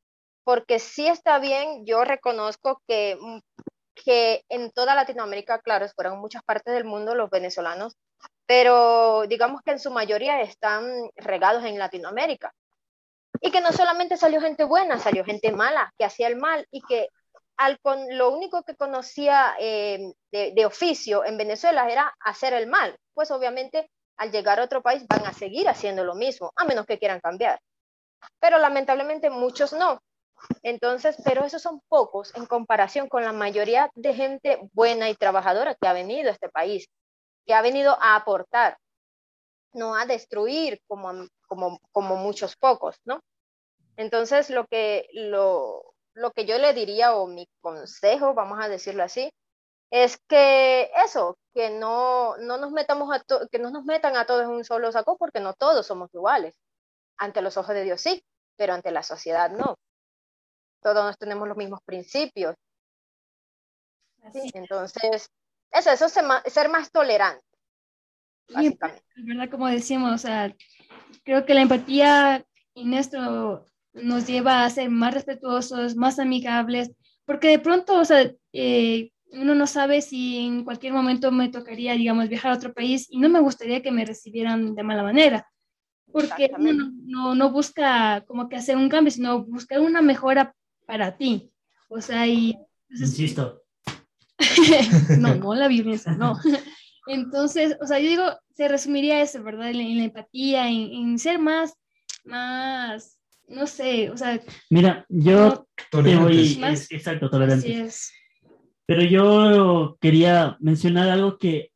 Speaker 7: porque sí está bien, yo reconozco que, mm, que en toda Latinoamérica, claro, fueron muchas partes del mundo los venezolanos, pero digamos que en su mayoría están regados en Latinoamérica. Y que no solamente salió gente buena, salió gente mala, que hacía el mal y que al con, lo único que conocía eh, de, de oficio en Venezuela era hacer el mal. Pues obviamente al llegar a otro país van a seguir haciendo lo mismo, a menos que quieran cambiar. Pero lamentablemente muchos no. Entonces, pero esos son pocos en comparación con la mayoría de gente buena y trabajadora que ha venido a este país, que ha venido a aportar, no a destruir como, como, muchos pocos, ¿no? Entonces, lo que, lo, lo que yo le diría, o mi consejo, vamos a decirlo así, es que eso, que no, no nos metamos a que no nos metan a todos en un solo saco, porque no todos somos iguales. Ante los ojos de Dios sí, pero ante la sociedad no todos tenemos los mismos principios. Entonces, eso, eso es ser más, tolerante.
Speaker 4: Básicamente. verdad, como decíamos, o sea, creo que la empatía en esto nos lleva a ser más respetuosos, más amigables, porque de pronto, o sea, eh, uno no sabe si en cualquier momento me tocaría, digamos, viajar a otro país y no me gustaría que me recibieran de mala manera, porque uno no, no, busca como que hacer un cambio, sino buscar una mejora para ti. O sea, y...
Speaker 3: Insisto. (laughs)
Speaker 4: no, (laughs) no la violencia, no. (laughs) Entonces, o sea, yo digo, se resumiría eso, ¿verdad? En, la empatía, en, ser más, más, no sé, o sea...
Speaker 3: Mira, yo te voy, exacto, tolerante. es. Pero yo quería mencionar algo que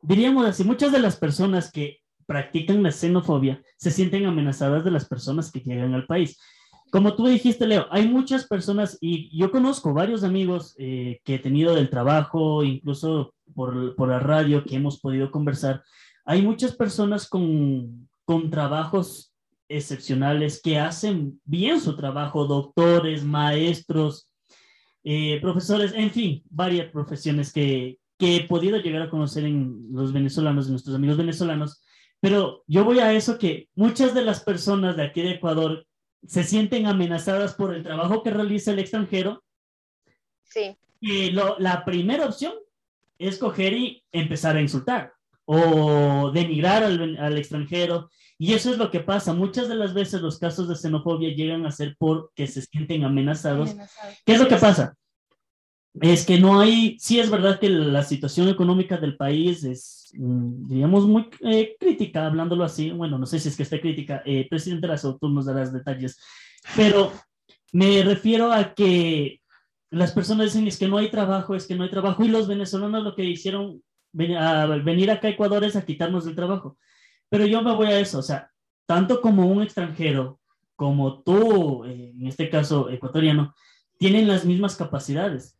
Speaker 3: diríamos así, muchas de las personas que practican la xenofobia se sienten amenazadas de las personas que llegan al país como tú dijiste, Leo, hay muchas personas y yo conozco varios amigos eh, que he tenido del trabajo, incluso por, por, la radio que hemos podido conversar. Hay muchas personas con, con trabajos excepcionales que hacen bien su trabajo, doctores, maestros, eh, profesores, en fin, varias profesiones que, que he podido llegar a conocer en los venezolanos, nuestros amigos venezolanos. Pero yo voy a eso que muchas de las personas de aquí de Ecuador se sienten amenazadas por el trabajo que realiza el extranjero.
Speaker 7: Sí.
Speaker 3: Y la primera opción es coger y empezar a insultar o denigrar al, al, extranjero. Y eso es lo que pasa. Muchas de las veces los casos de xenofobia llegan a ser porque se sienten amenazados. ¿Qué es lo que pasa? Es que no hay, sí es verdad que la situación económica del país es, mm, diríamos, muy eh, crítica, hablándolo así. Bueno, no sé si es que está crítica. Eh, presidente Lazo, tú nos darás detalles. Pero me refiero a que las personas dicen es que no hay trabajo, es que no hay trabajo. Y los venezolanos lo que hicieron al venir acá a Ecuador es a quitarnos el trabajo. Pero yo me voy a eso, o sea, tanto como un extranjero, como tú, eh, en este caso ecuatoriano, tienen las mismas capacidades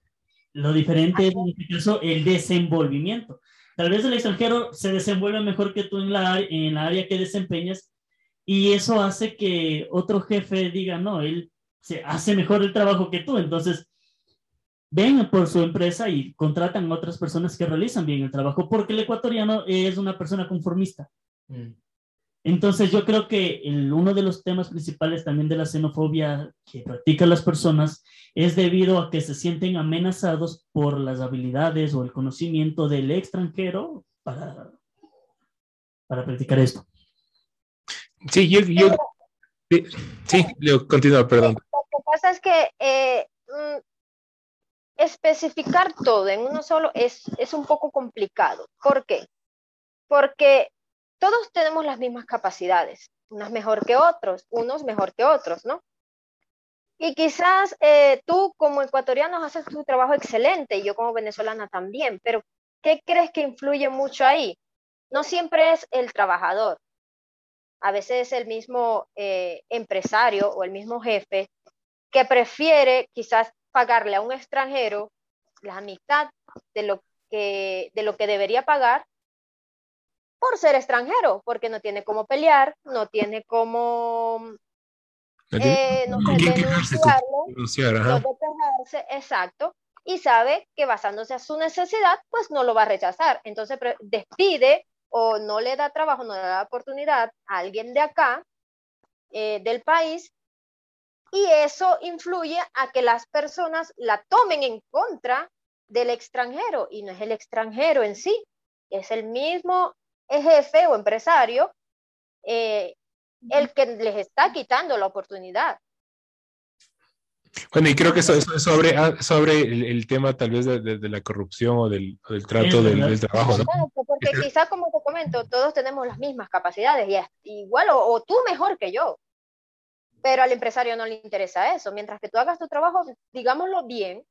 Speaker 3: lo diferente es, en este el desenvolvimiento. Tal vez el extranjero se desenvuelve mejor que tú en la, en la área que desempeñas y eso hace que otro jefe diga, no, él se hace mejor el trabajo que tú. Entonces, ven por su empresa y contratan a otras personas que realizan bien el trabajo porque el ecuatoriano es una persona conformista. Entonces yo creo que el, uno de los temas principales también de la xenofobia que practican las personas es debido a que se sienten amenazados por las habilidades o el conocimiento del extranjero para, para practicar esto.
Speaker 2: Sí, yo, yo sí, Leo, continúa, perdón.
Speaker 7: Lo que pasa es que eh, mm, especificar todo en uno solo es, es un poco complicado. ¿Por qué? Porque todos tenemos las mismas capacidades, unas mejor que otros, unos mejor que otros, ¿no? Y quizás eh, tú como ecuatoriano haces tu trabajo excelente y yo como venezolana también, pero ¿qué crees que influye mucho ahí? No siempre es el trabajador, a veces es el mismo eh, empresario o el mismo jefe que prefiere quizás pagarle a un extranjero la mitad de lo que, de lo que debería pagar por ser extranjero, porque no tiene cómo pelear, no tiene cómo eh, no sé, denunciarlo, no exacto, y sabe que basándose a su necesidad, pues no lo va a rechazar. Entonces despide o no le da trabajo, no le da oportunidad a alguien de acá, eh, del país, y eso influye a que las personas la tomen en contra del extranjero, y no es el extranjero en sí, es el mismo jefe o empresario eh, el que les está quitando la oportunidad.
Speaker 2: Bueno, y creo que eso, es sobre, ah, sobre el, tema tal vez de, la corrupción o del, trato del, trabajo. ¿no?
Speaker 7: porque quizás como te comento, todos tenemos las mismas capacidades y igual o, tú mejor que yo, pero al empresario no le interesa eso. Mientras que tú hagas tu trabajo, digámoslo bien,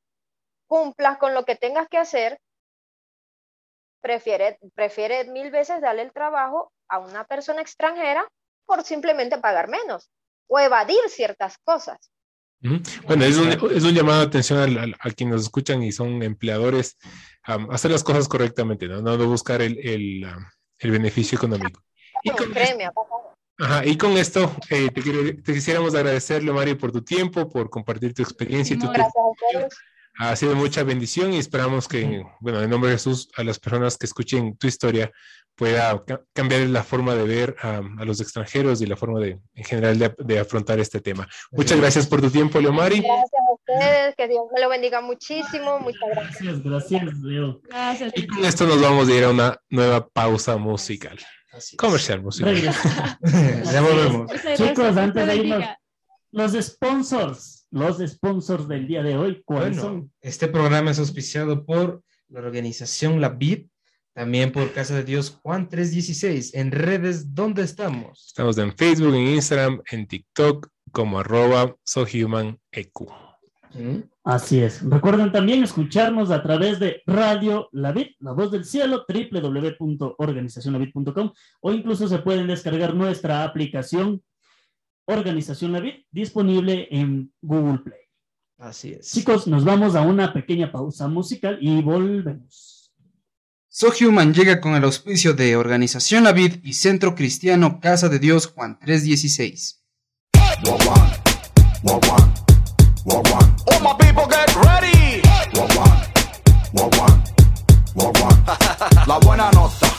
Speaker 7: cumplas con lo que tengas que hacer, prefiere, prefiere mil veces darle el trabajo a una persona extranjera por simplemente pagar menos o evadir ciertas cosas.
Speaker 2: Bueno, es un, es un, llamado de atención a, quienes nos escuchan y son empleadores, a hacer las cosas correctamente, no, no buscar el, el, el beneficio económico. Y con, ajá, y con esto eh, te, quisiéramos agradecerle, Mario, por tu tiempo, por compartir tu experiencia y tu gracias ha sido mucha bendición y esperamos que, bueno, en nombre de Jesús, a las personas que escuchen tu historia pueda cambiar la forma de ver a, los extranjeros y la forma de, en general de, afrontar este tema. Muchas gracias por tu tiempo, Leomari.
Speaker 7: Gracias a ustedes, que Dios me lo bendiga muchísimo. Muchas gracias.
Speaker 3: Gracias, gracias,
Speaker 7: Gracias.
Speaker 2: Y con esto nos vamos a ir a una nueva pausa musical. Comercial musical. (laughs)
Speaker 1: ya volvemos.
Speaker 3: Chicos, antes de irnos, los sponsors, los sponsors del día de hoy, ¿cuáles son?
Speaker 1: Este programa es auspiciado por la organización La Vid, también por Casa de Dios Juan 316. En redes, ¿dónde estamos?
Speaker 2: Estamos en Facebook, en Instagram, en TikTok, como arroba sohumaneq.
Speaker 3: ¿Mm? Así es. Recuerden también escucharnos a través de Radio La Vid, La Voz del Cielo, www.organizacionlavid.com o incluso se pueden descargar nuestra aplicación Organización La disponible en Google Play.
Speaker 1: Así es.
Speaker 3: Chicos, nos vamos a una pequeña pausa musical y volvemos.
Speaker 1: So Human llega con el auspicio de Organización La y Centro Cristiano Casa de Dios Juan 316. (laughs)
Speaker 8: La buena nota.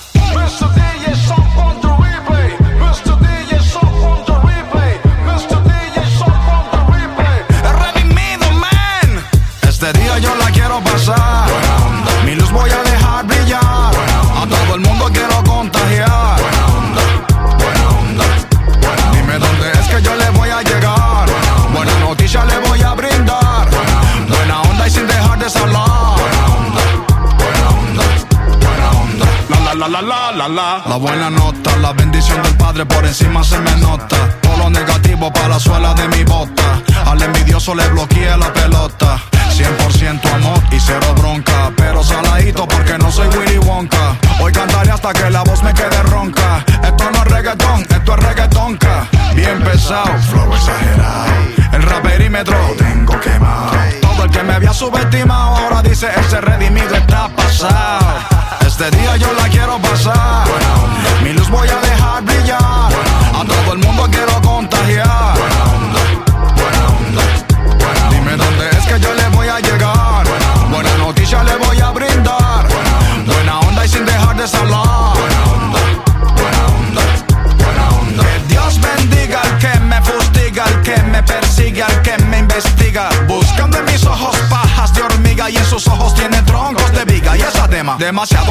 Speaker 8: La buena nota, la bendición del Padre por encima se me nota. Todo lo negativo para la suela de mi bota. Al envidioso le bloqueé la pelota. 100% amor y cero bronca. Pero saladito porque no soy Willy Wonka. Hoy cantaré hasta que la voz me quede ronca. Esto no es reggaetón, esto es reggaetonca Bien pesado, flow exagerado. El raperímetro tengo quemado. Todo el que me había subestimado Ahora dice ese redimido está pasado Este día yo la quiero pasar Mi luz voy a dejar brillar A todo el mundo quiero contagiar yo le voy a llegar. Buena noticia le voy a brindar. Buena onda y sin dejar de hablar. Buena onda, buena onda, buena onda. Que Dios bendiga al que me fustiga, al que me persigue, al que me investiga. Buscando en mis ojos pajas de hormiga y en sus ojos tiene troncos de viga. Y esa tema, demasiado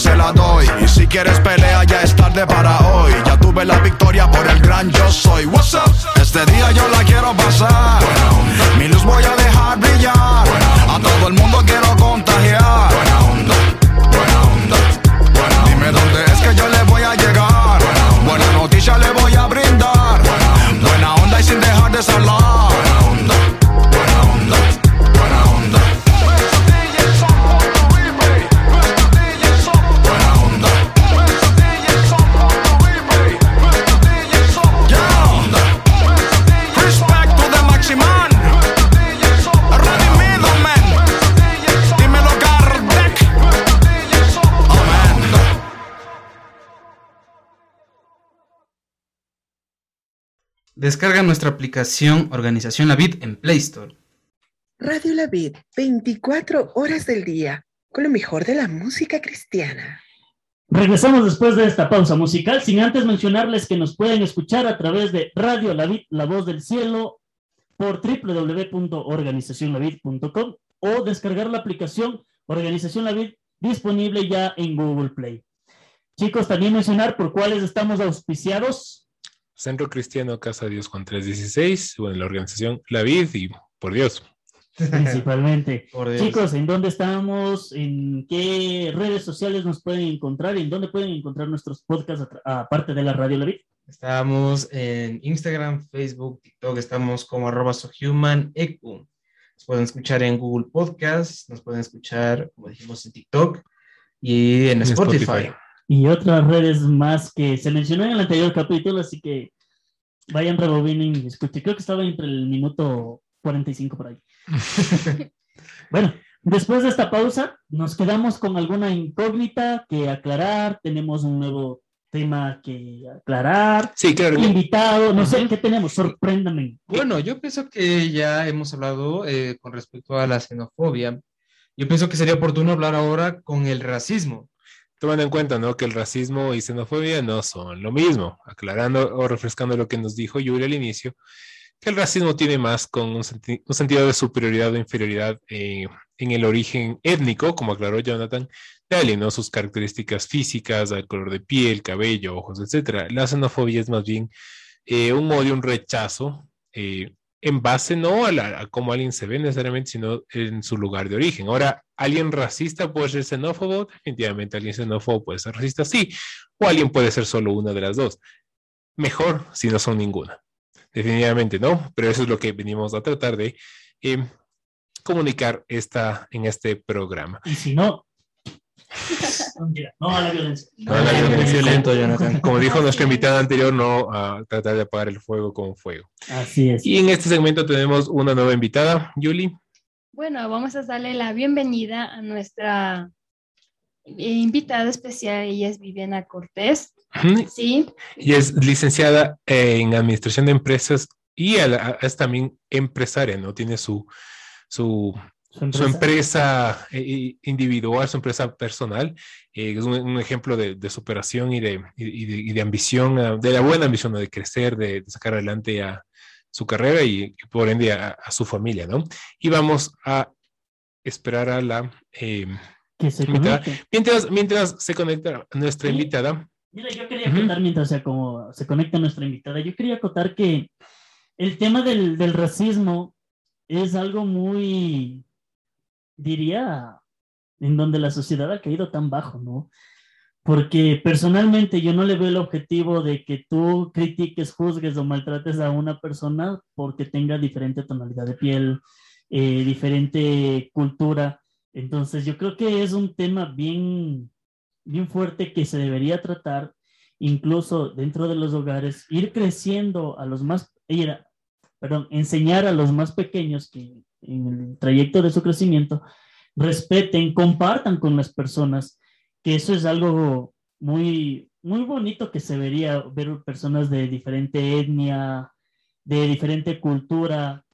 Speaker 8: se la doy. Y si quieres pelea ya es tarde para hoy. Ya tuve la victoria por el gran yo soy. What's up? Este día yo la quiero pasar. Mi luz voy a dejar brillar. A todo el mundo quiero
Speaker 1: Descarga nuestra aplicación Organización La Vid en Play Store.
Speaker 9: Radio La Vid, 24 horas del día, con lo mejor de la música cristiana.
Speaker 3: Regresamos después de esta pausa musical, sin antes mencionarles que nos pueden escuchar a través de Radio La Vid, La Voz del Cielo, por www.organizacionlavid.com o descargar la aplicación Organización La Vid disponible ya en Google Play. Chicos, también mencionar por cuáles estamos auspiciados.
Speaker 2: Centro Cristiano Casa de Dios Juan 316, bueno, la organización La Vid y por Dios.
Speaker 3: Principalmente. (laughs)
Speaker 1: Por Dios.
Speaker 3: Chicos, ¿en dónde estamos? ¿En qué redes sociales nos pueden encontrar? ¿En dónde pueden encontrar nuestros podcasts aparte de la Radio La Vid?
Speaker 1: Estamos en Instagram, Facebook, TikTok, estamos como arroba sohumaneq. Nos pueden escuchar en Google Podcast, nos pueden escuchar, como dijimos, en TikTok y en
Speaker 2: En
Speaker 1: Spotify.
Speaker 2: Spotify.
Speaker 3: Y otras redes más que se mencionó en el anterior capítulo, así que vayan rebobinen y escuchen. Creo que estaba entre el minuto 45 por ahí. (laughs) bueno, después de esta pausa, nos quedamos con alguna incógnita que aclarar. Tenemos un nuevo tema que aclarar.
Speaker 2: Sí, claro.
Speaker 3: Invitado, no sé qué tenemos, sorpréndame.
Speaker 1: Bueno, yo pienso que ya hemos hablado eh, con respecto a la xenofobia. Yo pienso que sería oportuno hablar ahora con el racismo.
Speaker 2: Tomando en cuenta, ¿no? Que el racismo y xenofobia no son lo mismo. Aclarando o refrescando lo que nos dijo Yuri al inicio, que el racismo tiene más con un, senti- un sentido de superioridad o inferioridad eh, en el origen étnico, como aclaró Jonathan, de alguien, ¿no? Sus características físicas, el color de piel, cabello, ojos, etcétera. La xenofobia es más bien eh, un odio, un rechazo, eh, en base no a, la- a cómo alguien se ve necesariamente, sino en su lugar de origen. Ahora, ¿alguien racista puede ser xenófobo? Definitivamente alguien xenófobo puede ser racista, sí. O alguien puede ser solo una de las dos. Mejor si no son ninguna. Definitivamente no, pero eso es lo que venimos a tratar de eh, comunicar esta, en este programa.
Speaker 3: Y si no, (laughs) mentira, no a la violencia.
Speaker 2: No a la violencia.
Speaker 1: violento, Jonathan.
Speaker 2: Como dijo nuestra invitada anterior, no a tratar de apagar el fuego con fuego.
Speaker 3: Así es.
Speaker 2: Y en este segmento tenemos una nueva invitada, Yuli.
Speaker 4: Bueno, vamos a darle la bienvenida a nuestra eh, invitada especial. Ella es Viviana Cortés. Sí,
Speaker 2: y es licenciada en Administración de Empresas y a la- es también empresaria, ¿no? Tiene su, su,
Speaker 3: Su
Speaker 2: su empresa eh, individual, su empresa personal. eh, es un, un ejemplo de, de superación y de, y, de, y de ambición, ah, de la buena ambición, de crecer, de, sacar adelante a su carrera y, y por ende a, a su familia, ¿no? Y vamos a esperar a la... eh,
Speaker 3: que se
Speaker 2: invitada. Mientras, mientras se conecta nuestra
Speaker 3: Sí.
Speaker 2: invitada,
Speaker 3: Mira, yo quería acotar mientras sea como se conecta nuestra invitada, yo quería acotar que el tema del, del racismo es algo muy, diría, en donde la sociedad ha caído tan bajo, ¿no? Porque personalmente yo no le veo el objetivo de que tú critiques, juzgues o maltrates a una persona porque tenga diferente tonalidad de piel, eh, diferente cultura. Entonces yo creo que es un tema bien, bien fuerte que se debería tratar incluso dentro de los hogares, ir creciendo a los más, perdón, enseñar a los más pequeños que en el trayecto de su crecimiento respeten, compartan con las personas, que eso es algo muy, muy bonito que se vería ver personas de diferente etnia, de diferente cultura,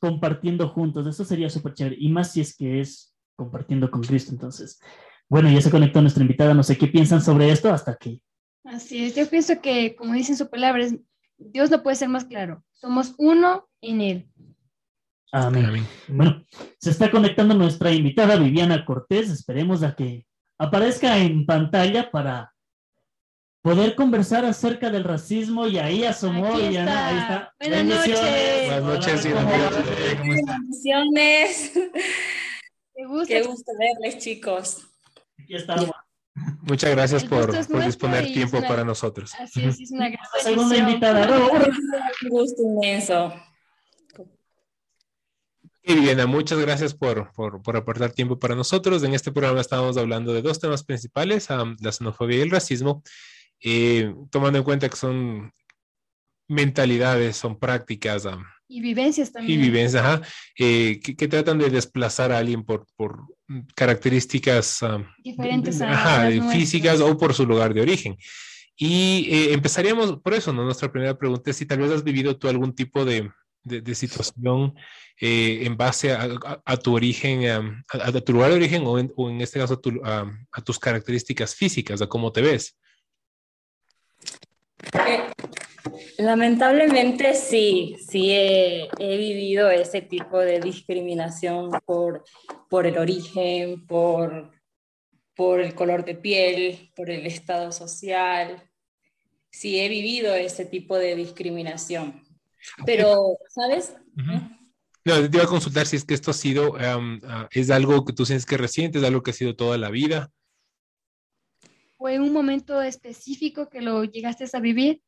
Speaker 3: compartiendo juntos. Eso sería súper chévere. Y más si es que es compartiendo con Cristo. Entonces, bueno, ya se conectó nuestra invitada. No sé qué piensan sobre esto hasta aquí.
Speaker 4: así es. Yo pienso que, como dicen sus palabras, Dios no puede ser más claro. Somos uno en Él.
Speaker 3: Amén.
Speaker 2: Amén.
Speaker 3: Bueno, se está conectando nuestra invitada Viviana Cortés. Esperemos a que aparezca en pantalla para poder conversar acerca del racismo y ahí asomó
Speaker 4: Aquí
Speaker 3: Viviana.
Speaker 4: está.
Speaker 3: Ahí está.
Speaker 4: Buenas
Speaker 3: Bendiciones.
Speaker 4: noches.
Speaker 2: Buenas noches.
Speaker 10: Bendiciones.
Speaker 4: ¿Te gusta?
Speaker 10: Qué gusto verles, chicos.
Speaker 3: Aquí estamos.
Speaker 2: Muchas gracias por, disponer tiempo
Speaker 4: una-
Speaker 2: para nosotros.
Speaker 4: Así es, es una gran
Speaker 3: segunda invitada.
Speaker 10: Un gusto inmenso.
Speaker 2: Y Viviana, muchas gracias por, por, por apartar tiempo para nosotros. En este programa estamos hablando de dos temas principales, am, la xenofobia y el racismo, eh, tomando en cuenta que son mentalidades, son prácticas am,
Speaker 4: Y vivencias
Speaker 2: y
Speaker 4: también.
Speaker 2: vivencias ajá, eh, que, que tratan de desplazar a alguien por, por características am,
Speaker 4: Diferentes a
Speaker 2: ajá,
Speaker 4: las
Speaker 2: físicas o por su lugar de origen. Y eh, empezaríamos por eso, ¿no? Nuestra primera pregunta es si tal vez has vivido tú algún tipo de, de- de situación eh, en base a, a- a tu origen, am, a, a tu lugar de origen o en, o en este caso tu- a tus características físicas, a cómo te ves.
Speaker 10: Eh, lamentablemente sí, sí he, he vivido ese tipo de discriminación por, por el origen, por, por el color de piel, por el estado social. Sí he vivido ese tipo de discriminación. Pero, ¿sabes?
Speaker 2: No, te iba a consultar si es que esto ha sido, am, ah, es algo que tú sientes que es reciente, es algo que ha sido toda la vida.
Speaker 4: ¿O en un momento específico que lo llegaste a vivir?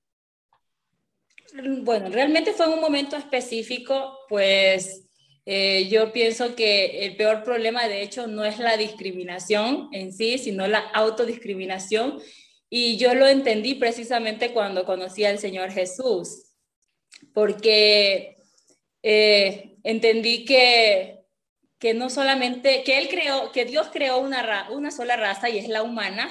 Speaker 10: Bueno, realmente fue en un momento específico, pues eh, yo pienso que el peor problema de hecho no es la discriminación en sí, sino la autodiscriminación. Y yo lo entendí precisamente cuando conocí al Señor Jesús, porque eh, entendí que, que no solamente, que Él creó, que Dios creó una, una sola raza y es la humana,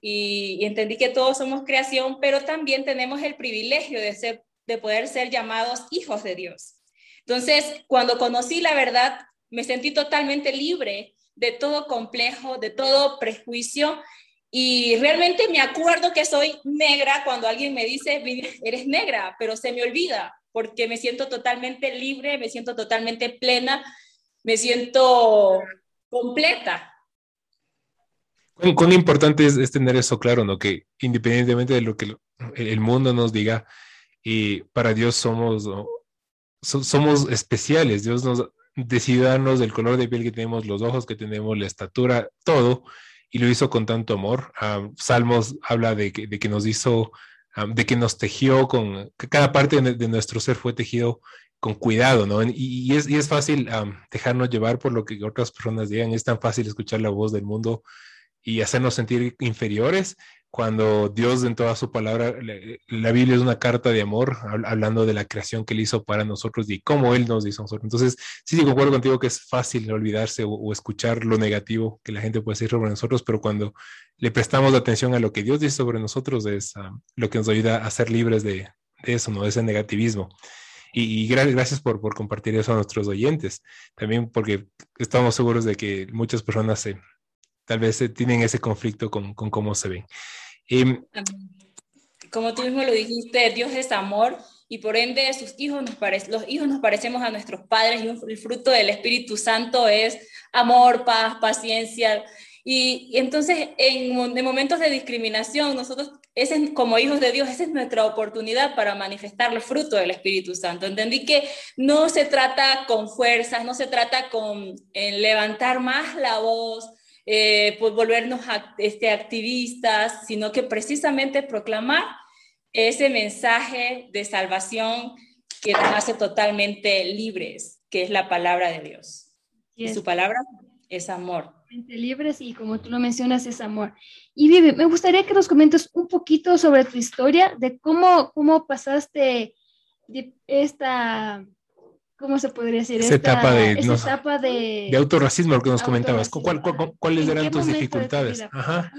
Speaker 10: y, y entendí que todos somos creación, pero también tenemos el privilegio de, ser, de poder ser llamados hijos de Dios. Entonces, cuando conocí la verdad, me sentí totalmente libre de todo complejo, de todo prejuicio. Y realmente me acuerdo que soy negra cuando alguien me dice, "Vivi, eres negra, pero se me olvida porque me siento totalmente libre, me siento totalmente plena, me siento completa.
Speaker 2: ¿Cuán, importante es, es tener eso claro, ¿no? Que independientemente de lo que el, el mundo nos diga, y para Dios somos. So- somos especiales. Dios nos decidió darnos del color de piel que tenemos, los ojos que tenemos, la estatura, todo, y lo hizo con tanto amor. Ah, Salmos habla de que, de que nos hizo, ah, de que nos tejió con, que cada parte de, nuestro ser fue tejido con cuidado, ¿no? Y, es, y es fácil am, dejarnos llevar por lo que otras personas digan, es tan fácil escuchar la voz del mundo y hacernos sentir inferiores cuando Dios en toda su palabra, la, Biblia es una carta de amor hab- hablando de la creación que él hizo para nosotros y cómo él nos hizo a nosotros. Entonces, sí, concuerdo contigo que es fácil olvidarse o, o escuchar lo negativo que la gente puede decir sobre nosotros, pero cuando le prestamos atención a lo que Dios dice sobre nosotros es ah, lo que nos ayuda a ser libres de, de eso, ¿no? De ese negativismo. Y, y gra- gracias por, por compartir eso a nuestros oyentes. También porque estamos seguros de que muchas personas se, tal vez eh, tienen ese conflicto con, con cómo se ven. Em,
Speaker 10: Como tú mismo lo dijiste, Dios es amor y por ende sus hijos nos los hijos nos parecemos a nuestros padres y el fruto del Espíritu Santo es amor, paz, paciencia. Y, entonces en, en momentos de discriminación, nosotros, ese es- como hijos de Dios, esa es nuestra oportunidad para manifestar el fruto del Espíritu Santo. Entendí que no se trata con fuerzas, no se trata con levantar más la voz, eh, pues volvernos act- este, activistas, sino que precisamente proclamar ese mensaje de salvación que nos hace totalmente libres, que es la palabra de Dios. Y su palabra es amor.
Speaker 4: Libres y como tú lo mencionas es amor. Y Vivi, me gustaría que nos comentes un poquito sobre tu historia, de cómo, cómo pasaste de esta, ¿cómo se podría decir?
Speaker 2: Esa
Speaker 4: Esta-
Speaker 2: etapa de-
Speaker 4: esa etapa de,
Speaker 2: de autorracismo, lo que nos comentabas, ¿cuál- cuál- cuál- ¿cuáles
Speaker 4: ¿En
Speaker 2: eran tus dificultades? Ajá.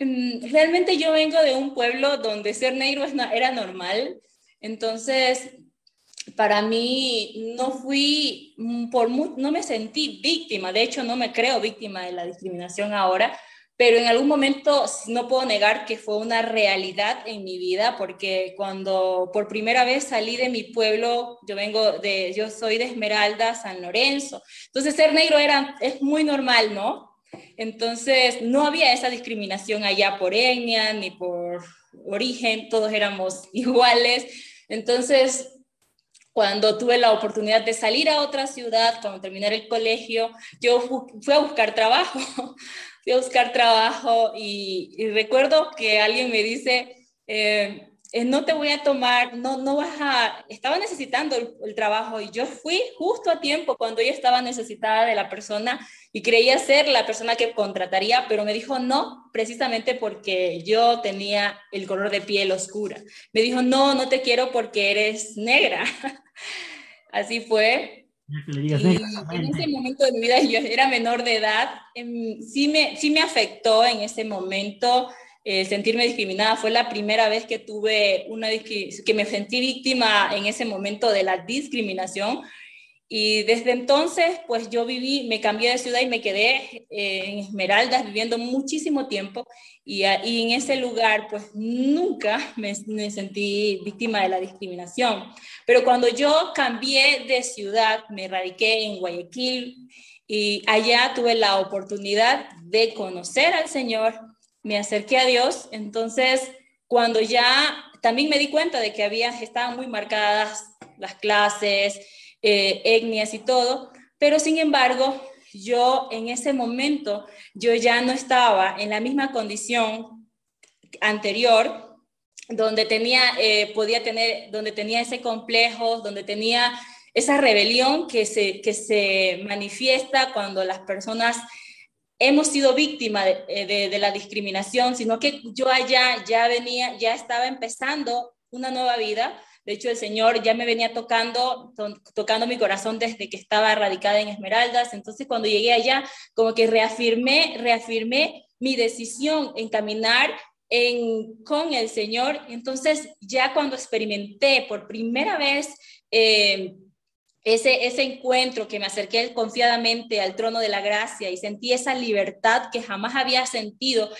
Speaker 10: Mm, Realmente yo vengo de un pueblo donde ser negro era normal, entonces para mí no fui, mm, por no me sentí víctima, de hecho no me creo víctima de la discriminación ahora, pero en algún momento no puedo negar que fue una realidad en mi vida, porque cuando por primera vez salí de mi pueblo, yo vengo de, yo soy de Esmeralda, San Lorenzo, entonces ser negro era, es muy normal, ¿no? Entonces no había esa discriminación allá por etnia ni por origen, todos éramos (laughs) iguales. Entonces, cuando tuve la oportunidad de salir a otra ciudad, cuando terminé el colegio, yo fui a buscar trabajo (laughs) fui a buscar trabajo y, recuerdo que alguien me dice, eh, eh, no te voy a tomar, no, no vas a, estaba necesitando el, trabajo y yo fui justo a tiempo cuando ella estaba necesitada de la persona y creía ser la persona que contrataría, pero me dijo no, precisamente porque yo tenía el color de piel oscura. Me dijo, no, no te quiero porque eres negra. (laughs) Así fue, en ese momento de mi vida, yo era menor de edad, em, sí me, sí me afectó en ese momento eh, sentirme discriminada. Fue la primera vez que tuve una que me sentí víctima en ese momento de la discriminación. Y desde entonces, pues yo viví, me cambié de ciudad y me quedé eh, en Esmeraldas viviendo muchísimo tiempo. Y, en ese lugar, pues nunca (laughs) me, me, sentí víctima de la discriminación. Pero cuando yo cambié de ciudad, me radiqué en Guayaquil y allá tuve la oportunidad de conocer al Señor, me acerqué a Dios. Entonces, cuando ya también me di cuenta de que había, estaban muy marcadas las clases, eh, etnias y todo, pero sin embargo, yo en ese momento, yo ya no estaba en la misma condición anterior, donde tenía, eh, podía tener, donde tenía ese complejo, donde tenía esa rebelión que se, que se manifiesta cuando las personas hemos sido víctimas de, eh, de, de, la discriminación, sino que yo allá ya venía, ya estaba empezando una nueva vida, de hecho, el Señor ya me venía tocando, tocando mi corazón desde que estaba radicada en Esmeraldas. Entonces, cuando llegué allá, como que reafirmé, reafirmé mi decisión en caminar en, con el Señor. Entonces, ya cuando experimenté por primera vez eh, ese, ese encuentro que me acerqué confiadamente al trono de la gracia y sentí esa libertad que jamás había sentido,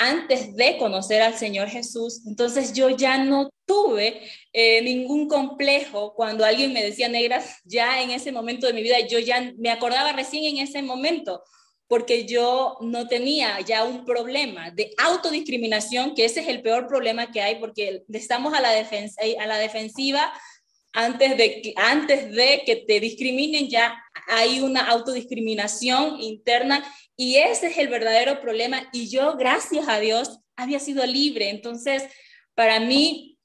Speaker 10: antes de conocer al Señor Jesús. Entonces yo ya no tuve eh, ningún complejo cuando alguien me decía negras, ya en ese momento de mi vida, yo ya me acordaba recién en ese momento, porque yo no tenía ya un problema de autodiscriminación, que ese es el peor problema que hay, porque estamos a la, defensa, a la defensiva antes de, antes de que te discriminen, ya hay una autodiscriminación interna y ese es el verdadero problema. Y yo, gracias a Dios, había sido libre. Entonces, para mí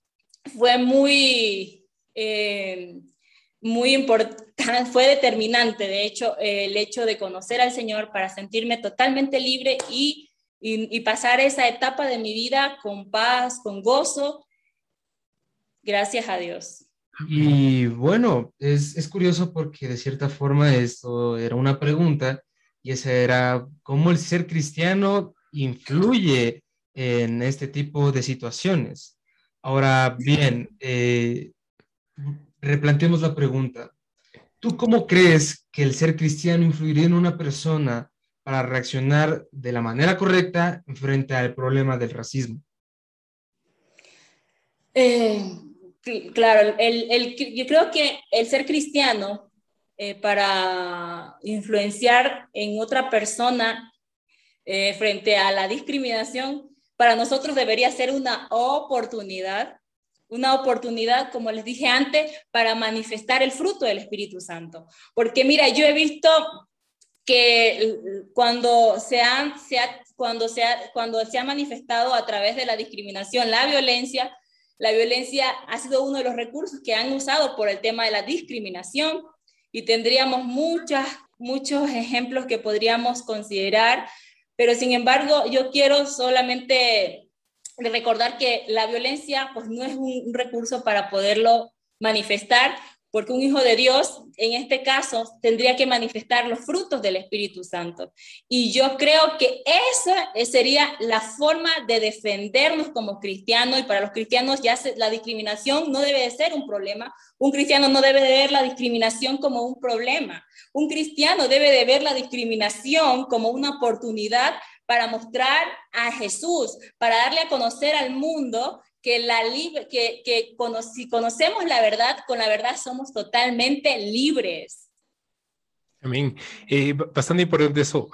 Speaker 10: fue muy, eh, muy importante, fue determinante, de hecho, el hecho de conocer al Señor para sentirme totalmente libre y, y, y pasar esa etapa de mi vida con paz, con gozo. Gracias a Dios.
Speaker 1: Y bueno, es, es, curioso porque de cierta forma esto era una pregunta y esa era cómo el ser cristiano influye en este tipo de situaciones. Ahora bien, eh, replanteemos la pregunta. ¿Tú cómo crees que el ser cristiano influiría en una persona para reaccionar de la manera correcta frente al problema del racismo?
Speaker 10: Eh, Claro, el, yo creo que el ser cristiano eh, para influenciar en otra persona eh, frente a la discriminación, para nosotros debería ser una oportunidad, una oportunidad, como les dije antes, para manifestar el fruto del Espíritu Santo. Porque mira, yo he visto que cuando se, cuando, se cuando se ha manifestado a través de la discriminación, la violencia, la violencia ha sido uno de los recursos que han usado por el tema de la discriminación y tendríamos muchas, muchos ejemplos que podríamos considerar, pero sin embargo yo quiero solamente recordar que la violencia pues no es un recurso para poderlo manifestar, porque un hijo de Dios, en este caso, tendría que manifestar los frutos del Espíritu Santo. Y yo creo que esa sería la forma de defendernos como cristianos, y para los cristianos ya la discriminación no debe de ser un problema. Un cristiano no debe de ver la discriminación como un problema. Un cristiano debe de ver la discriminación como una oportunidad para mostrar a Jesús, para darle a conocer al mundo que, la que, que si conocemos la verdad, con la verdad somos totalmente libres.
Speaker 2: Amén. Eh, bastante importante eso,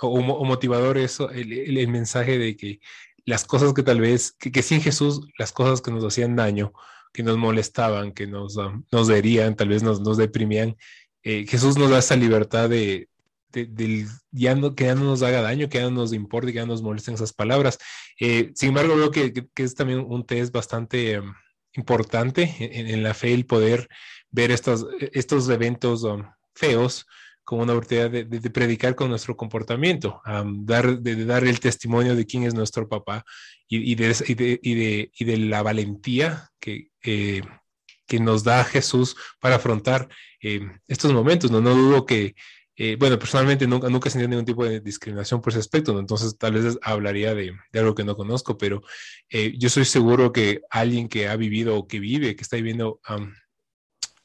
Speaker 2: o, motivador eso, el, el, mensaje de que las cosas que tal vez, que, que, sin Jesús, las cosas que nos hacían daño, que nos molestaban, que nos, nos herían, tal vez nos, nos deprimían, eh, Jesús nos da esa libertad de, de, ya no, que ya no nos haga daño, que ya no nos importe, que ya no nos molesten esas palabras. Eh, sin embargo, creo que, que, es también un test bastante em, importante en, en, la fe el poder ver estos, estos eventos um, feos como una oportunidad de, de, predicar con nuestro comportamiento, dar, de, dar el testimonio de quién es nuestro papá y, y, de, y de, y de, la valentía que, eh, que nos da Jesús para afrontar eh, estos momentos. No, no dudo que, eh, bueno, personalmente nunca, nunca he sentido ningún tipo de discriminación por ese aspecto, ¿no? entonces tal vez hablaría de, de algo que no conozco, pero yo soy seguro que alguien que ha vivido o que vive, que está viviendo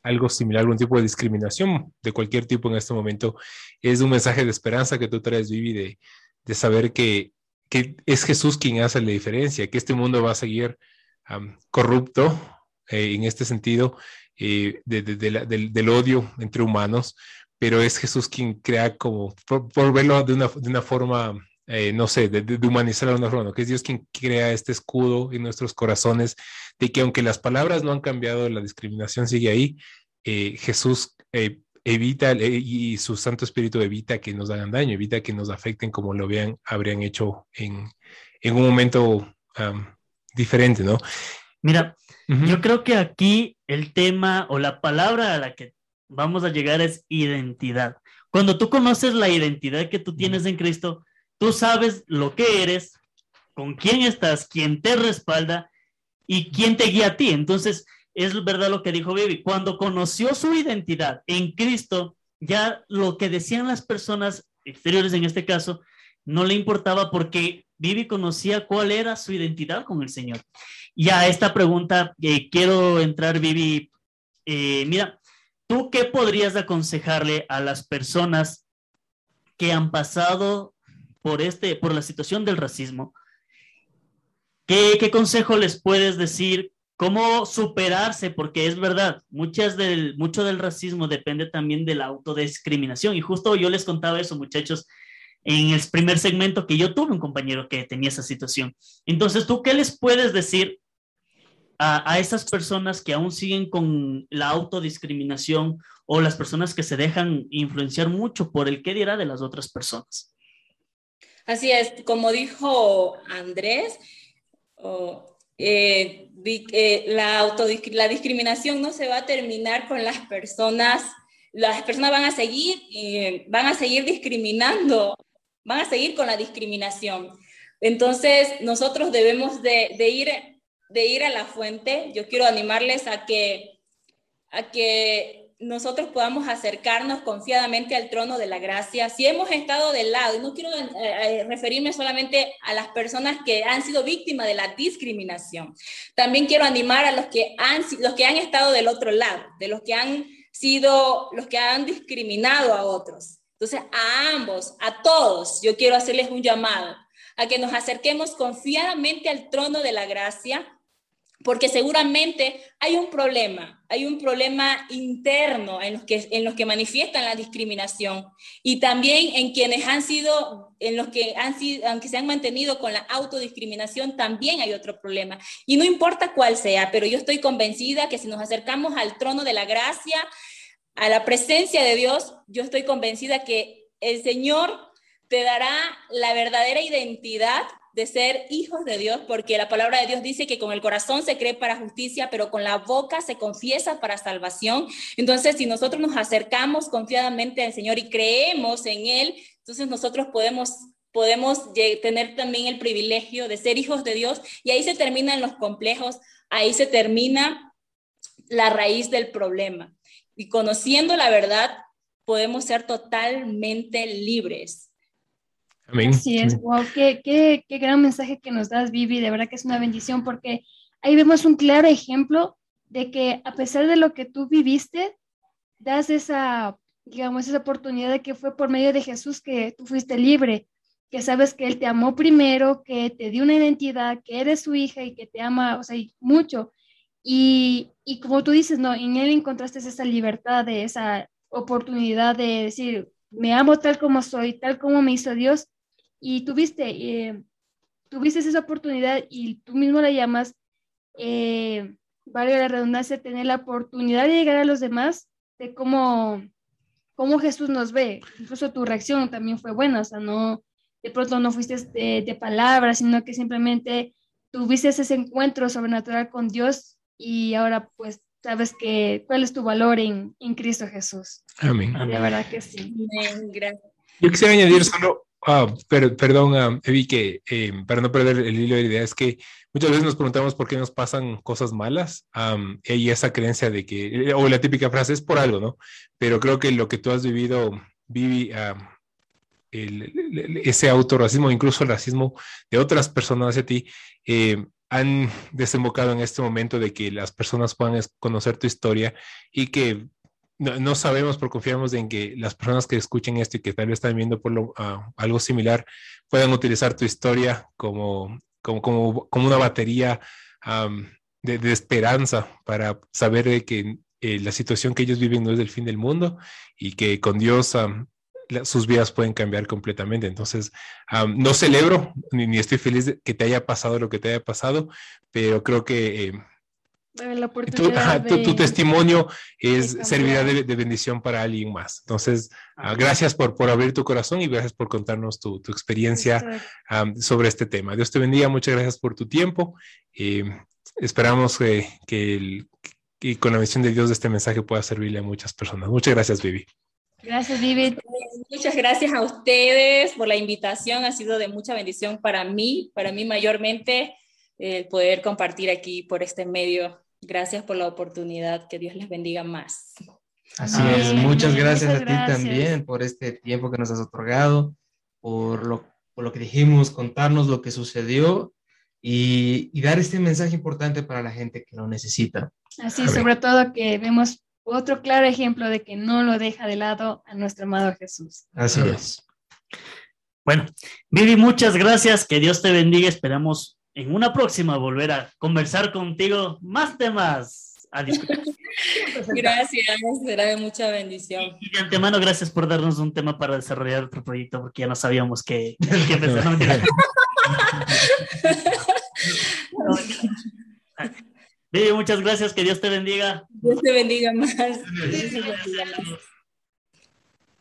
Speaker 2: algo similar, algún tipo de discriminación de cualquier tipo en este momento, es un mensaje de esperanza que tú traes, Vivi, de, de saber que, que, es Jesús quien hace la diferencia, que este mundo va a seguir corrupto eh, en este sentido eh, de, del, odio entre humanos, pero es Jesús quien crea como, por, por verlo de una, de una forma eh, no sé, de, de, humanizar a una forma, que es Dios quien crea este escudo en nuestros corazones, de que aunque las palabras no han cambiado, la discriminación sigue ahí, eh, Jesús eh, evita y su Santo Espíritu evita que nos hagan daño, evita que nos afecten como lo vean, habrían hecho en, en un momento um, diferente, ¿no?
Speaker 3: Mira, uh -huh. yo creo que aquí el tema o la palabra a la que vamos a llegar es identidad. Cuando tú conoces la identidad que tú tienes en Cristo, Tú sabes lo que eres, con quién estás, quién te respalda y quién te guía a ti. Entonces, es verdad lo que dijo Baby. Cuando conoció su identidad en Cristo, ya lo que decían las personas exteriores en este caso, no le importaba porque Vivi conocía cuál era su identidad con el Señor. Y a esta pregunta eh, quiero entrar, Vivi. Eh, mira, ¿tú qué podrías aconsejarle a las personas que han pasado por, este, por la situación del racismo, ¿qué, consejo les puedes decir? ¿Cómo superarse? Porque es verdad, muchas del, mucho del racismo depende también de la autodiscriminación. Y justo yo les contaba eso, muchachos, en el primer segmento que yo tuve un compañero que tenía esa situación. Entonces, ¿tú qué les puedes decir a, a, esas personas que aún siguen con la autodiscriminación o las personas que se dejan influenciar mucho por el qué dirá de las otras personas?
Speaker 10: Así es, como dijo Andrés, eh, eh, la, la discriminación no se va a terminar con las personas, las personas van a seguir, eh, van a seguir discriminando, van a seguir con la discriminación. Entonces, nosotros debemos de, de, ir, de ir a la fuente. Yo quiero animarles a que, a que nosotros podamos acercarnos confiadamente al trono de la gracia. Si hemos estado del lado, y no quiero eh, eh, referirme solamente a las personas que han sido víctimas de la discriminación, también quiero animar a los que han, los que han estado del otro lado, de los que han sido, los que han discriminado a otros. Entonces, a ambos, a todos, yo quiero hacerles un llamado a que nos acerquemos confiadamente al trono de la gracia porque seguramente hay un problema, hay un problema interno en los que, en los que manifiestan la discriminación y también en quienes han sido, en los que han sido, aunque se han mantenido con la autodiscriminación, también hay otro problema. Y no importa cuál sea, pero yo estoy convencida que si nos acercamos al trono de la gracia, a la presencia de Dios, yo estoy convencida que el Señor te dará la verdadera identidad de ser hijos de Dios, porque la palabra de Dios dice que con el corazón se cree para justicia, pero con la boca se confiesa para salvación. Entonces, si nosotros nos acercamos confiadamente al Señor y creemos en Él, entonces nosotros podemos podemos tener también el privilegio de ser hijos de Dios y ahí se terminan los complejos, ahí se termina la raíz del problema. Y conociendo la verdad, podemos ser totalmente libres.
Speaker 2: Amén.
Speaker 4: Así es, wow, qué, qué, qué, gran mensaje que nos das, Vivi, de verdad que es una bendición porque ahí vemos un claro ejemplo de que a pesar de lo que tú viviste, das esa, digamos, esa oportunidad de que fue por medio de Jesús que tú fuiste libre. que sabes que Él te amó primero, que te dio una identidad, que eres su hija y que te ama, o sea, mucho. Y, y como tú dices, no, en Él encontraste esa libertad, de esa oportunidad de decir, me amo tal como soy, tal como me hizo Dios, y tuviste, eh, tuviste esa oportunidad y tú mismo la llamas, eh, vale la redundancia, tener la oportunidad de llegar a los demás, de cómo, cómo Jesús nos ve. Incluso tu reacción también fue buena, o sea, no, de pronto no fuiste de, de palabras, sino que simplemente tuviste ese encuentro sobrenatural con Dios y ahora pues sabes que cuál es tu valor en, en Cristo Jesús.
Speaker 2: Amén.
Speaker 4: De verdad que sí.
Speaker 10: Amén, gracias.
Speaker 2: Yo quisiera añadir solo, ah, per- perdón, ah, Evi, que eh, para no perder el hilo de la idea, es que muchas veces nos preguntamos por qué nos pasan cosas malas am, y esa creencia de que, o la típica frase es por algo, ¿no? Pero creo que lo que tú has vivido, Vivi, am, el- el- ese autorracismo, incluso el racismo de otras personas hacia ti, eh, han desembocado en este momento de que las personas puedan conocer tu historia y que no, no sabemos, pero confiamos en que las personas que escuchen esto y que tal vez están viendo por ah, algo similar puedan utilizar tu historia como, como, como, como una batería de, esperanza para saber de que eh, la situación que ellos viven no es el fin del mundo y que con Dios sus vidas pueden cambiar completamente. Entonces, no celebro ni, estoy feliz de que te haya pasado lo que te haya pasado, pero creo que... eh,
Speaker 4: la
Speaker 2: tu,
Speaker 4: oportunidad
Speaker 2: ajá, tu- tu
Speaker 4: de-
Speaker 2: testimonio es,
Speaker 4: cambiar.
Speaker 2: servirá de, de bendición para alguien más. Entonces, ah, gracias por, por abrir tu corazón y gracias por contarnos tu, tu experiencia am, sobre este tema. Dios te bendiga, muchas gracias por tu tiempo. Eh, esperamos que, que, el- que con la misión de Dios de este mensaje pueda servirle a muchas personas. Muchas gracias, Vivi.
Speaker 4: Gracias, Vivi.
Speaker 10: Muchas gracias a ustedes por la invitación. Ha sido de mucha bendición para mí, para mí mayormente, el poder compartir aquí por este medio. Gracias por la oportunidad. Que Dios les bendiga más.
Speaker 1: Así
Speaker 3: Amén.
Speaker 1: es, muchas gracias
Speaker 4: Muchas
Speaker 1: a ti
Speaker 4: gracias.
Speaker 1: también por este tiempo que nos has otorgado, por lo, por lo que dijimos, contarnos lo que sucedió y, y dar este mensaje importante para la gente que lo necesita.
Speaker 4: Así, sobre todo que vemos otro claro ejemplo de que no lo deja de lado a nuestro amado Jesús.
Speaker 1: Así es.
Speaker 3: Bueno, Vivi, muchas gracias. Que Dios te bendiga. Esperamos en una próxima volver a conversar contigo más temas. A discutir. (laughs)
Speaker 10: Gracias, será de mucha bendición.
Speaker 3: Y de antemano, gracias por darnos un tema para desarrollar otro proyecto, porque ya no sabíamos qué, qué empezar. No, mentira. No, mentira. Vivi, muchas gracias. Que Dios te bendiga.
Speaker 10: Dios te bendiga más.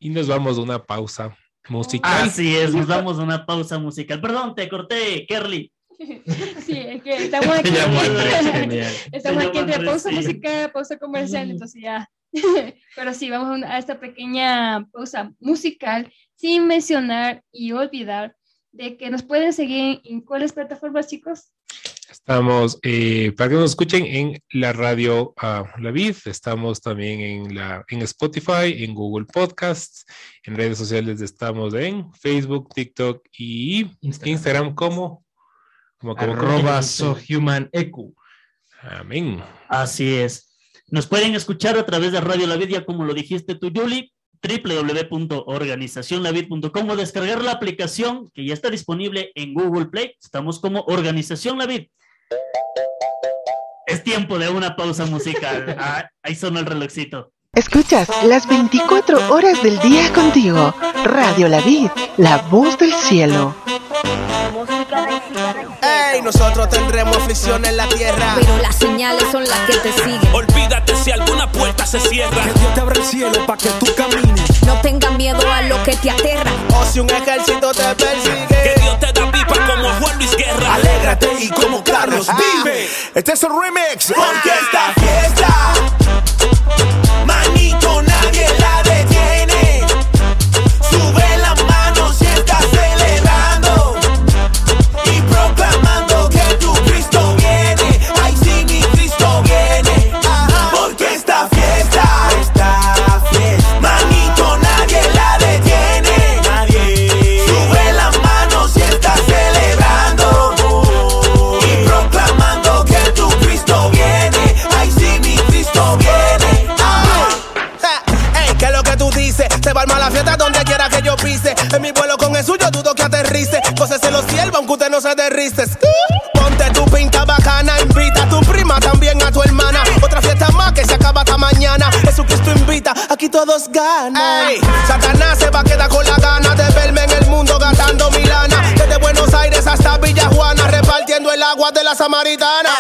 Speaker 2: Y nos vamos a una pausa musical.
Speaker 3: Así es, nos damos una pausa musical. Perdón, te corté, Kerly. (laughs)
Speaker 4: Sí, es que estamos aquí, estamos aquí entre
Speaker 3: Andrés,
Speaker 4: pausa
Speaker 3: sí.
Speaker 4: musical, pausa comercial, entonces ya. (laughs) Pero sí, vamos a, esta pequeña pausa musical sin mencionar y olvidar de que nos pueden seguir en cuáles plataformas, chicos.
Speaker 2: Estamos, eh, para que nos escuchen en la radio ah, La Vid, estamos también en, la, en Spotify, en Google Podcasts, en redes sociales estamos en Facebook, TikTok y
Speaker 1: Instagram.
Speaker 2: Instagram como, como, como,
Speaker 1: Arroba SoHumanEQ.
Speaker 2: Amén.
Speaker 3: Así es. Nos pueden escuchar a través de Radio La Vid, ya como lo dijiste tú, Julie, www.organizacionlavid.com o descargar la aplicación que ya está disponible en Google Play. Estamos como Organización La Vid. Es tiempo de una pausa musical. (laughs) Ah, ahí sonó el relojcito.
Speaker 5: Escuchas las 24 horas del día contigo. Radio La Vid, la voz del cielo.
Speaker 11: Ey, nosotros tendremos aflicción en la tierra.
Speaker 12: Pero las señales son las que te siguen.
Speaker 13: Olvídate si alguna puerta se cierra.
Speaker 11: Que Dios te abra el cielo para que tú camines.
Speaker 12: No tengas miedo a lo que te aterra.
Speaker 11: O si un ejército te
Speaker 13: Que
Speaker 11: persigue.
Speaker 13: Dios te da pipa como Juan Luis Guerra.
Speaker 11: Alégrate y como Carlos vive. Este es el remix. Porque esta fiesta,
Speaker 14: aquí todos ganan. Ey, Satanás se va a quedar con la gana de verme en el mundo gastando milana. Desde Buenos Aires hasta Villa Juana, repartiendo el agua de la samaritana.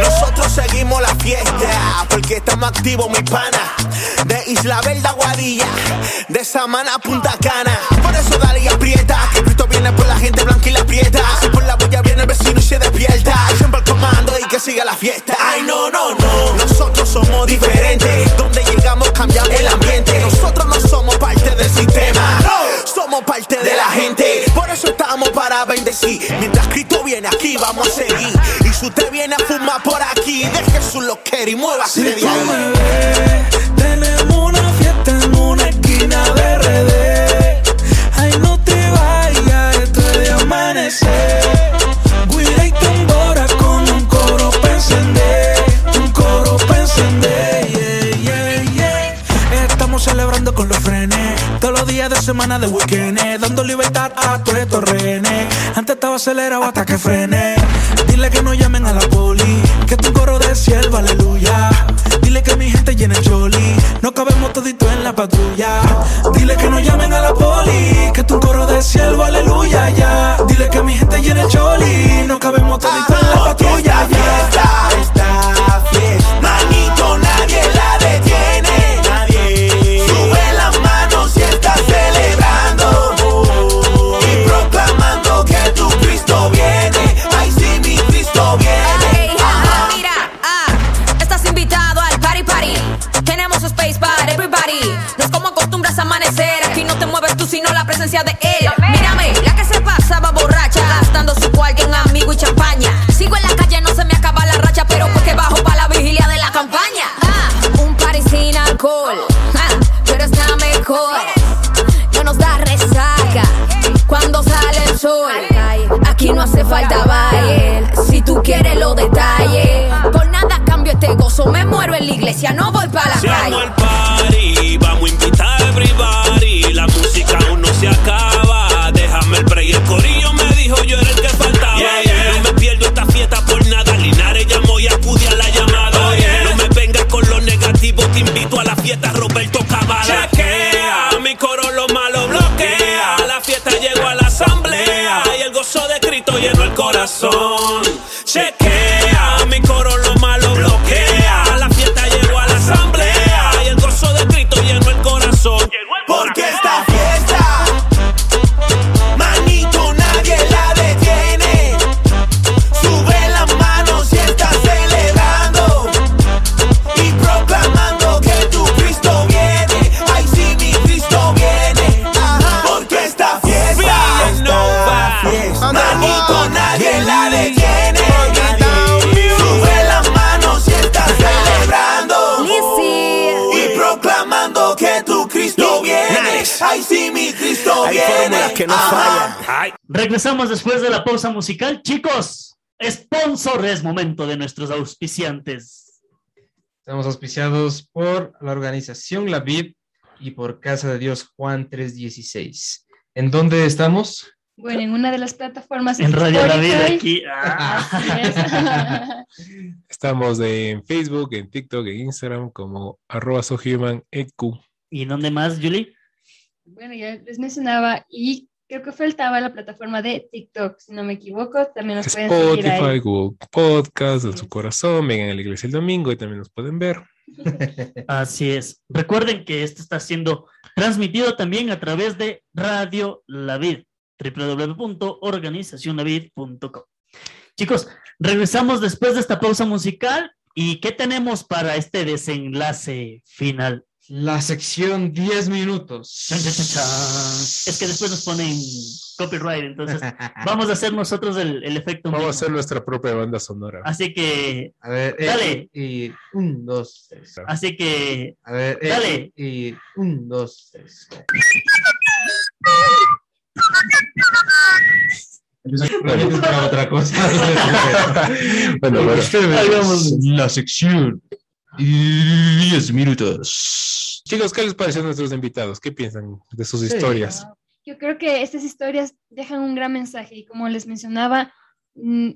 Speaker 11: Nosotros seguimos la fiesta porque estamos activos, mi pana. De Isla Verde Guadilla, de Samana a Punta Cana. Por eso dale y aprieta, que Cristo viene por la gente blanca y la prieta. Si por la bulla viene el vecino y se despierta. Siempre al comando y que siga la fiesta. Ay, no, no, no. Somos parte de la gente. Por eso estamos para bendecir. Mientras Cristo viene aquí, vamos a seguir. Y si usted viene a fumar por aquí, deje su loquera y muévase de ahí.
Speaker 12: Semana de weekend. Dando libertad a todos estos rehenes. Antes estaba acelerado hasta que frene. Dile que no llamen a la poli. Que tu coro de siervo, aleluya. Dile que mi gente llena el choli. No cabemos todito en la patrulla. Dile que no llamen a la poli. Que tu coro de siervo, aleluya, ya. Dile que mi gente llena el choli. No cabemos todito
Speaker 13: iglesia, no
Speaker 3: Regresamos después de la pausa musical. Chicos, sponsor es momento de nuestros auspiciantes.
Speaker 1: Estamos auspiciados por la organización La Vid y por Casa de Dios Juan 316. ¿En dónde estamos?
Speaker 4: Bueno, en una de las plataformas.
Speaker 3: En Radio La Vida
Speaker 4: Spotify.
Speaker 3: aquí. (laughs) ah. (laughs)
Speaker 2: Estamos en Facebook, en TikTok, en Instagram como arroba sohumaneq.
Speaker 3: ¿Y dónde más, Julie?
Speaker 4: Bueno, ya les mencionaba y creo que faltaba la plataforma de TikTok, si no me equivoco, también nos pueden seguir
Speaker 2: Spotify,
Speaker 4: ahí.
Speaker 2: Google Podcast, en su corazón, vengan a la iglesia el domingo y también nos pueden ver. (laughs)
Speaker 3: Así es. Recuerden que esto está siendo transmitido también a través de Radio La Vid, www.organizacionlavid.com. Chicos, regresamos después de esta pausa musical y ¿qué tenemos para este desenlace final?
Speaker 1: La sección 10 minutos.
Speaker 3: Es que después nos ponen copyright, entonces (laughs) vamos a hacer nosotros el, el efecto.
Speaker 2: Vamos a hacer nuestra propia banda sonora.
Speaker 3: Así que,
Speaker 1: A ver, eh,
Speaker 3: Dale.
Speaker 1: Y, y un, dos, tres.
Speaker 3: así que,
Speaker 1: A ver, eh,
Speaker 3: Dale.
Speaker 1: Y, un, dos, tres. Otra cosa. (laughs)
Speaker 2: Bueno, bueno.
Speaker 1: Ustedes, la sección 10 minutos.
Speaker 2: Chicos, ¿qué les pareció a nuestros invitados? ¿Qué piensan de sus historias?
Speaker 4: yo creo que estas historias dejan un gran mensaje y como les mencionaba, mm,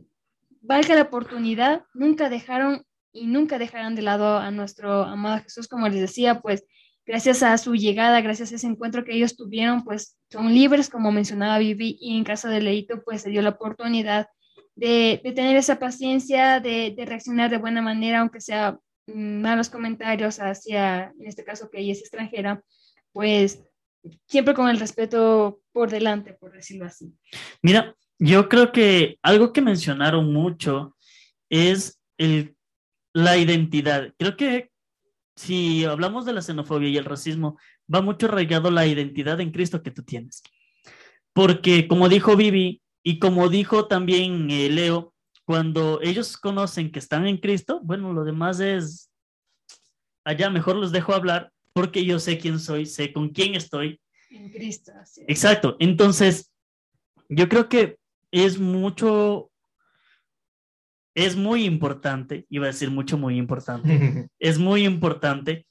Speaker 4: valga la oportunidad, nunca dejaron y nunca dejarán de lado a nuestro amado Jesús, como les decía, pues gracias a su llegada, gracias a ese encuentro que ellos tuvieron, pues son libres, como mencionaba Vivi, y en caso de Leito, pues se dio la oportunidad de, de tener esa paciencia, de, de, reaccionar de buena manera, aunque sea malos comentarios hacia, en este caso que ella es extranjera, pues siempre con el respeto por delante, por decirlo así.
Speaker 3: Mira, yo creo que algo que mencionaron mucho es el, la identidad. Creo que si hablamos de la xenofobia y el racismo, va mucho arraigado la identidad en Cristo que tú tienes. Porque como dijo Vivi y como dijo también eh, Leo, cuando ellos conocen que están en Cristo, bueno, lo demás es allá, mejor los dejo hablar porque yo sé quién soy, sé con quién estoy.
Speaker 4: En Cristo. Sí.
Speaker 3: Exacto. Entonces, yo creo que es mucho, es muy importante, iba a decir mucho, muy importante, (laughs) es muy importante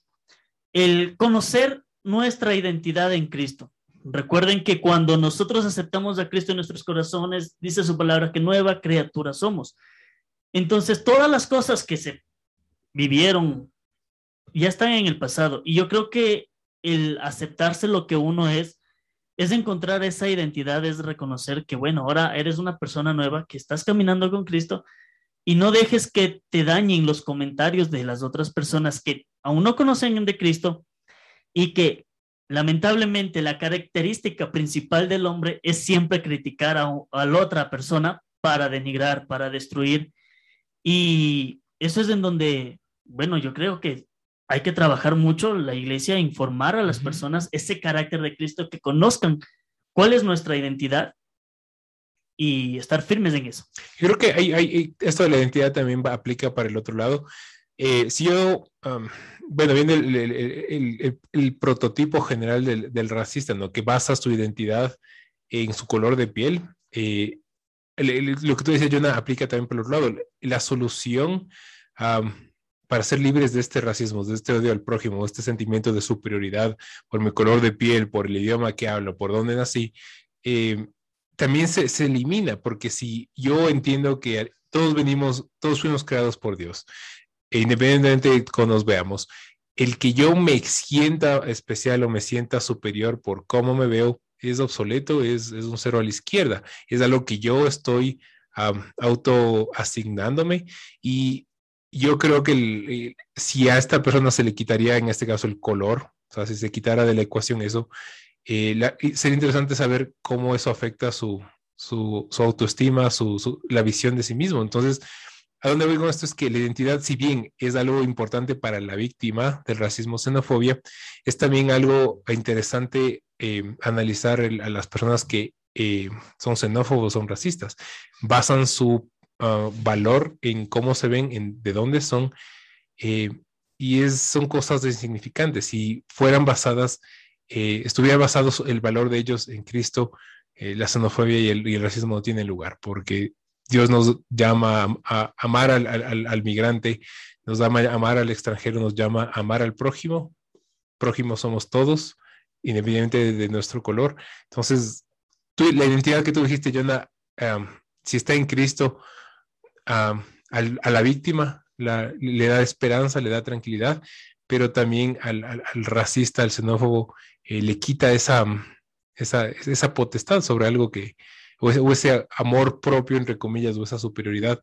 Speaker 3: el conocer nuestra identidad en Cristo. Recuerden que cuando nosotros aceptamos a Cristo en nuestros corazones, dice su palabra que nueva criatura somos. Entonces, todas las cosas que se vivieron ya están en el pasado. Y yo creo que el aceptarse lo que uno es, es encontrar esa identidad, es reconocer que, bueno, ahora eres una persona nueva, que estás caminando con Cristo y no dejes que te dañen los comentarios de las otras personas que aún no conocen de Cristo y que lamentablemente la característica principal del hombre es siempre criticar a, a la otra persona para denigrar, para destruir. Y eso es en donde, bueno, yo creo que hay que trabajar mucho la iglesia, informar a las personas ese carácter de Cristo, que conozcan cuál es nuestra identidad y estar firmes en eso.
Speaker 2: Yo creo que hay, hay, esto de la identidad también va, aplica para el otro lado. Eh, si yo, um, bueno, viene el, el, el, prototipo general del, del, racista, ¿no? Que basa su identidad en su color de piel. Eh, lo que tú dices, Jonah, aplica también por otro lado. La solución para ser libres de este racismo, de este odio al prójimo, de este sentimiento de superioridad por mi color de piel, por el idioma que hablo, por dónde nací, eh, también se, se, elimina, porque si yo entiendo que todos venimos, todos fuimos creados por Dios, independientemente de cómo nos veamos, el que yo me sienta especial o me sienta superior por cómo me veo es obsoleto, es, es un cero a la izquierda, es algo que yo estoy um, auto asignándome y yo creo que si a esta persona se le quitaría, en este caso, el color, o sea, si se quitara de la ecuación eso, eh, sería interesante saber cómo eso afecta su, su, su autoestima, su, su, la visión de sí mismo. Entonces, a dónde voy con esto es que la identidad, si bien es algo importante para la víctima del racismo xenofobia, es también algo interesante eh, analizar a las personas que eh, son xenófobos, son racistas, basan su uh, valor en cómo se ven, en de dónde son, eh, y es, son cosas insignificantes. Si fueran basadas, estuviera basado el valor de ellos en Cristo, la xenofobia y el, y el, racismo no tienen lugar, porque Dios nos llama a, amar al, migrante, nos llama a amar al extranjero, nos llama a amar al prójimo. Prójimo somos todos, independientemente de, nuestro color. Entonces, tú, la identidad que tú dijiste, Jonah, um, si está en Cristo, a, la víctima, le da esperanza, le da tranquilidad, pero también al, racista, al xenófobo, eh, le quita esa, potestad sobre algo que, o ese, o ese, amor propio, entre comillas, o esa superioridad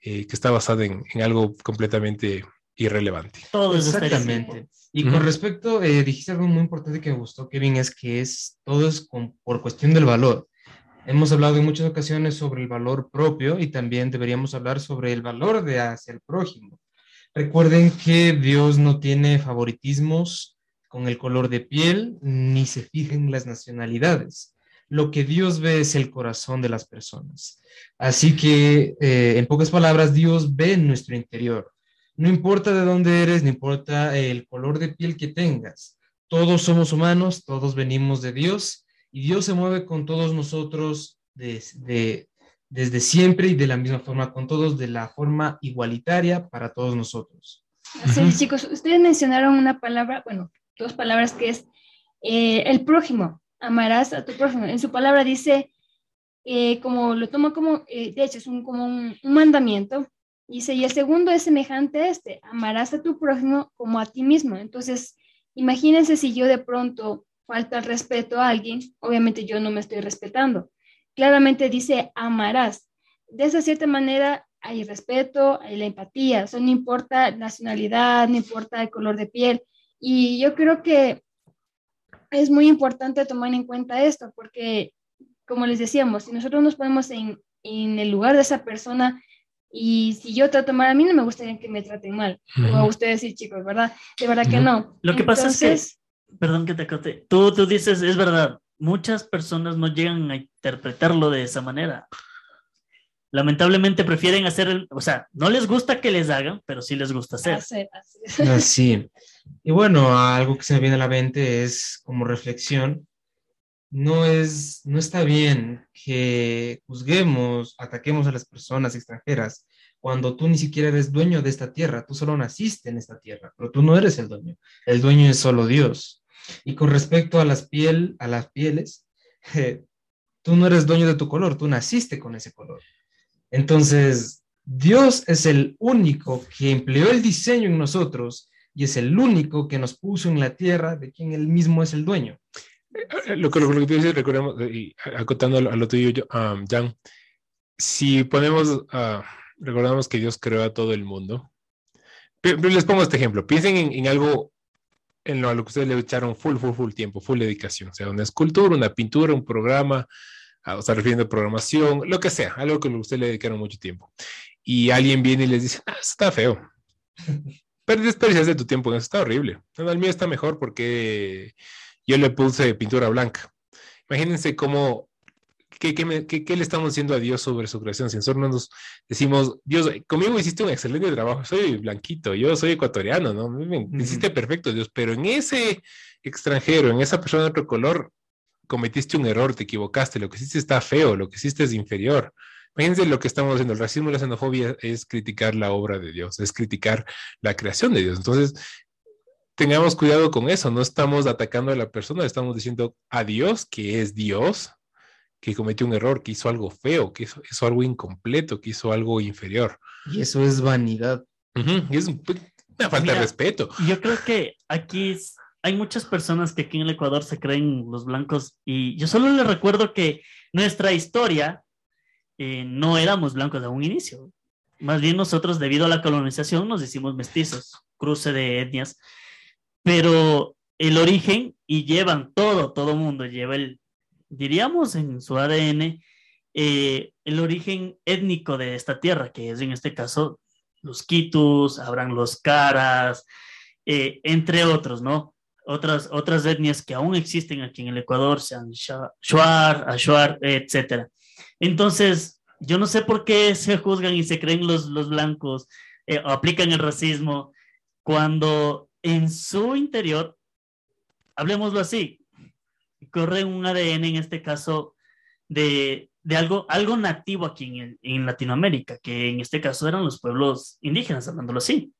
Speaker 2: eh, que está basada en, en, algo completamente irrelevante.
Speaker 1: Todo Exactamente. Y con uh -huh. respecto, eh, dijiste algo muy importante que me gustó, Kevin, es que es todo es con, por cuestión del valor. Hemos hablado en muchas ocasiones sobre el valor propio y también deberíamos hablar sobre el valor de hacia el prójimo. Recuerden que Dios no tiene favoritismos con el color de piel ni se fija en las nacionalidades. Lo que Dios ve es el corazón de las personas. Así que, eh, en pocas palabras, Dios ve en nuestro interior. No importa de dónde eres, no importa el color de piel que tengas. Todos somos humanos, todos venimos de Dios y Dios se mueve con todos nosotros de, de, desde siempre y de la misma forma con todos, de la forma igualitaria para todos nosotros.
Speaker 4: Sí, uh -huh. chicos, ustedes mencionaron una palabra, bueno, dos palabras que es eh, el prójimo. Amarás a tu prójimo. En su palabra dice, eh, como lo toma como, eh, de hecho, es un, como un, un mandamiento. Dice, y el segundo es semejante a este, amarás a tu prójimo como a ti mismo. Entonces, imagínense si yo de pronto falta el respeto a alguien, obviamente yo no me estoy respetando. Claramente dice, amarás. De esa cierta manera hay respeto, hay la empatía, o sea, no importa nacionalidad, no importa el color de piel. Y yo creo que es muy importante tomar en cuenta esto, porque, como les decíamos, si nosotros nos ponemos en, en el lugar de esa persona, y si yo trato mal, a mí no me gustaría que me traten mal. O a ustedes sí, chicos, ¿verdad? De verdad que no.
Speaker 3: Lo que pasa es que, perdón que te corte, tú, tú dices, es verdad, muchas personas no llegan a interpretarlo de esa manera. Lamentablemente prefieren hacer, el, o sea, no les gusta que les hagan, pero sí les gusta hacer.
Speaker 4: hacer,
Speaker 1: Así. Y bueno, algo que se me viene a la mente es como reflexión. No es, no está bien que juzguemos, ataquemos a las personas extranjeras cuando tú ni siquiera eres dueño de esta tierra, tú solo naciste en esta tierra, pero tú no eres el dueño. El dueño es solo Dios. Y con respecto a las piel, a las pieles, eh, (laughs) tú no eres dueño de tu color, tú naciste con ese color. Entonces, Dios es el único que empleó el diseño en nosotros y es el único que nos puso en la tierra de quien él mismo es el dueño.
Speaker 2: Eh, Lo que, lo que tú dices, recordemos, eh, y acotando a lo, lo tuyo, yo, um, Jan, si ponemos, ah, recordamos que Dios creó a todo el mundo. Les pongo este ejemplo. Piensen en, en algo en lo, a lo que ustedes le echaron full, full, full tiempo, full dedicación. O sea, una escultura, una pintura, un programa, o sea, refiriendo a programación, lo que sea, algo que ustedes le dedicaron mucho tiempo. Y alguien viene y les dice, ah, está feo. (laughs) Pero desperdiciaste tu tiempo eso, está horrible. No, el mío está mejor porque yo le puse pintura blanca. Imagínense cómo, qué, qué, me- qué- qué le estamos diciendo a Dios sobre su creación. Si nosotros nos decimos, Dios, conmigo hiciste un excelente trabajo, soy blanquito, yo soy ecuatoriano, ¿no? Me, me hiciste perfecto, Dios, pero en ese extranjero, en esa persona de otro color, cometiste un error, te equivocaste, lo que hiciste está feo, lo que hiciste es inferior. Imagínense lo que estamos haciendo. El racismo y la xenofobia es criticar la obra de Dios, es criticar la creación de Dios. Entonces, tengamos cuidado con eso. No estamos atacando a la persona, estamos diciendo a Dios, que es Dios, que cometió un error, que hizo algo feo, que hizo, hizo algo incompleto, que hizo algo inferior.
Speaker 1: Y eso es vanidad.
Speaker 2: Es un- una falta
Speaker 3: Mira,
Speaker 2: de respeto.
Speaker 3: Yo creo que aquí es- hay muchas personas que aquí en el Ecuador se creen los blancos y yo solo les recuerdo que nuestra historia eh, no éramos blancos a un inicio. Más bien nosotros debido a la colonización nos hicimos mestizos, cruce de etnias, pero el origen y llevan todo, todo mundo lleva el, diríamos en su ADN, eh, el origen étnico de esta tierra, que es en este caso los quitus, habrán los caras, eh, entre otros, ¿no? Otras, otras etnias que aún existen aquí en el Ecuador, sean Shuar, Ashuar, etcétera. Entonces, yo no sé por qué se juzgan y se creen los, los blancos, eh, o aplican el racismo, cuando en su interior, hablemoslo así, corre un ADN en este caso de, de algo, algo nativo aquí en, el- en Latinoamérica, que en este caso eran los pueblos indígenas, hablándolo así.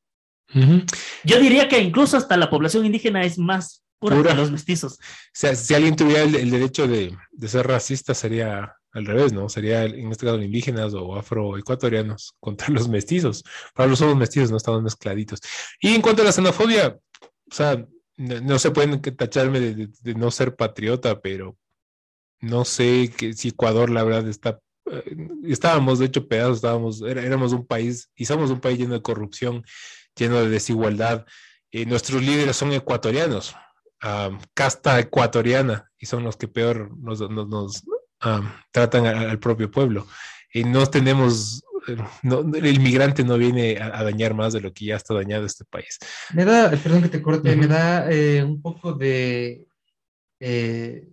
Speaker 3: Yo diría que incluso hasta la población indígena es más pura,
Speaker 2: Pura.
Speaker 3: que los mestizos.
Speaker 2: O sea, si alguien tuviera el, el derecho de, de ser racista, sería al revés, ¿no? Sería en este caso indígenas o afroecuatorianos (laughs) contra los mestizos. Para los somos mestizos, no estamos mezcladitos. Y en cuanto a la xenofobia, o sea, no, no se pueden tacharme de, de- de no ser patriota, pero no sé que, si Ecuador, la verdad, está. eh, estábamos, de hecho, pedazos, estábamos, era- éramos un país y somos un país lleno de corrupción, lleno de desigualdad. Eh, nuestros líderes son ecuatorianos am, casta ecuatoriana y son los que peor nos, nos- nos, am, tratan a- al propio pueblo. Y no tenemos, eh, no- el inmigrante no viene a, a dañar más de lo que ya está dañado este país.
Speaker 1: Me da, perdón que te corte, me
Speaker 2: Ujú.
Speaker 1: da eh, un poco de, eh,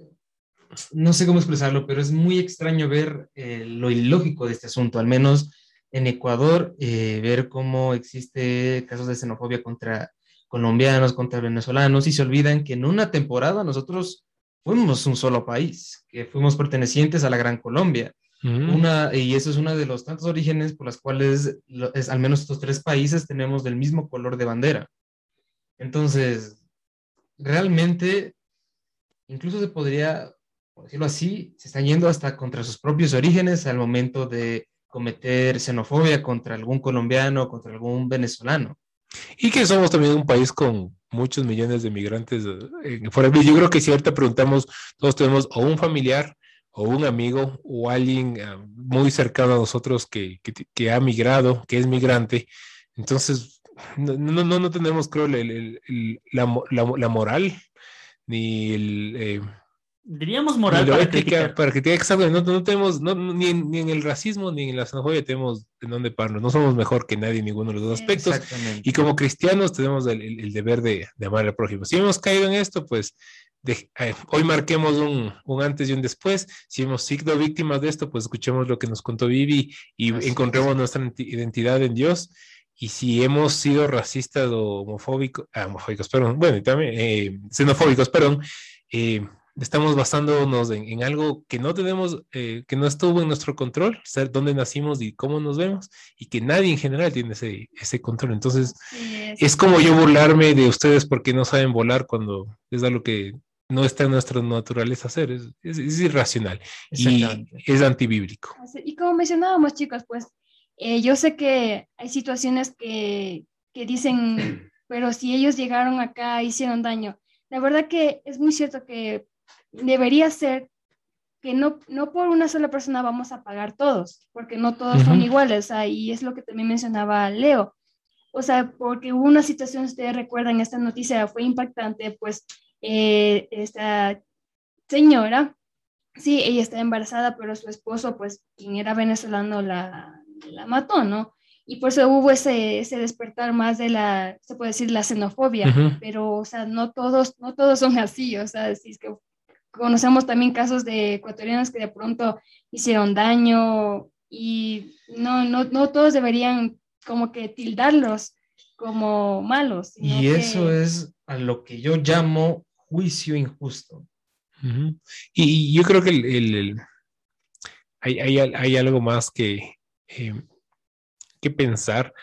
Speaker 1: no sé cómo expresarlo, pero es muy extraño ver eh, lo ilógico de este asunto, al menos en Ecuador, eh, ver cómo existe casos de xenofobia contra colombianos, contra venezolanos, y se olvidan que en una temporada nosotros fuimos un solo país, que fuimos pertenecientes a la Gran Colombia. Una, y eso es uno de los tantos orígenes por las cuales lo- es, al menos estos tres países tenemos del mismo color de bandera. Entonces, realmente, incluso se podría por decirlo así, se están yendo hasta contra sus propios orígenes al momento de cometer xenofobia contra algún colombiano, contra algún venezolano.
Speaker 2: Y que somos también un país con muchos millones de migrantes. eh, yo creo que si ahorita preguntamos, todos tenemos o un familiar o un amigo o alguien eh, muy cercano a nosotros que, que, ha migrado, que es migrante. Entonces, no, no, no, tenemos, creo, la, la moral ni el... eh,
Speaker 3: Diríamos moral para
Speaker 2: ética
Speaker 3: criticar.
Speaker 2: para criticar, exacto, no, no tenemos, no, ni, en, ni en el racismo ni en la xenofobia tenemos en dónde pararnos, no somos mejor que nadie en ninguno de los dos aspectos. Y como cristianos tenemos el, el- el deber de, de amar al prójimo. Si hemos caído en esto, pues de- eh, hoy marquemos un, un antes y un después. Si hemos sido víctimas de esto, pues escuchemos lo que nos contó Vivi y
Speaker 1: Así
Speaker 2: encontremos nuestra identi- identidad en Dios. Y si hemos sido racistas o homofóbicos, ah, homofóbicos, perdón, bueno, y también eh, xenofóbicos, perdón, eh, estamos basándonos en, en algo que no tenemos, eh, que no estuvo en nuestro control, ser dónde nacimos y cómo nos vemos, y que nadie en general tiene ese, ese control. Entonces, es como yo burlarme de ustedes porque no saben volar cuando es algo que no está en nuestra naturaleza hacer, es, es- es irracional y es antibíblico.
Speaker 4: Y como mencionábamos, chicos, pues eh, yo sé que hay situaciones que, que dicen, (clears throat) pero si ellos llegaron acá, hicieron daño. La verdad que es muy cierto que debería ser que no, no por una sola persona vamos a pagar todos, porque no todos son
Speaker 15: Ujú.
Speaker 4: iguales, o sea, y es lo que también mencionaba Leo. O sea, porque hubo una situación, ustedes recuerdan, esta noticia fue impactante, pues eh, esta señora, sí, ella está embarazada, pero su esposo, pues, quien era venezolano, la, la mató, ¿no? Y por eso hubo ese, ese despertar más de la, se puede decir, la xenofobia,
Speaker 15: Ujú.
Speaker 4: pero, o sea, no todos, no todos son así, o sea, si es que conocemos también casos de ecuatorianos que de pronto hicieron daño y no, no, no todos deberían como que tildarlos como malos.
Speaker 1: Y
Speaker 4: que-
Speaker 1: eso es a lo que yo llamo juicio injusto.
Speaker 2: Y, y yo creo que el, el- el- hay, hay hay algo más que, eh, que pensar,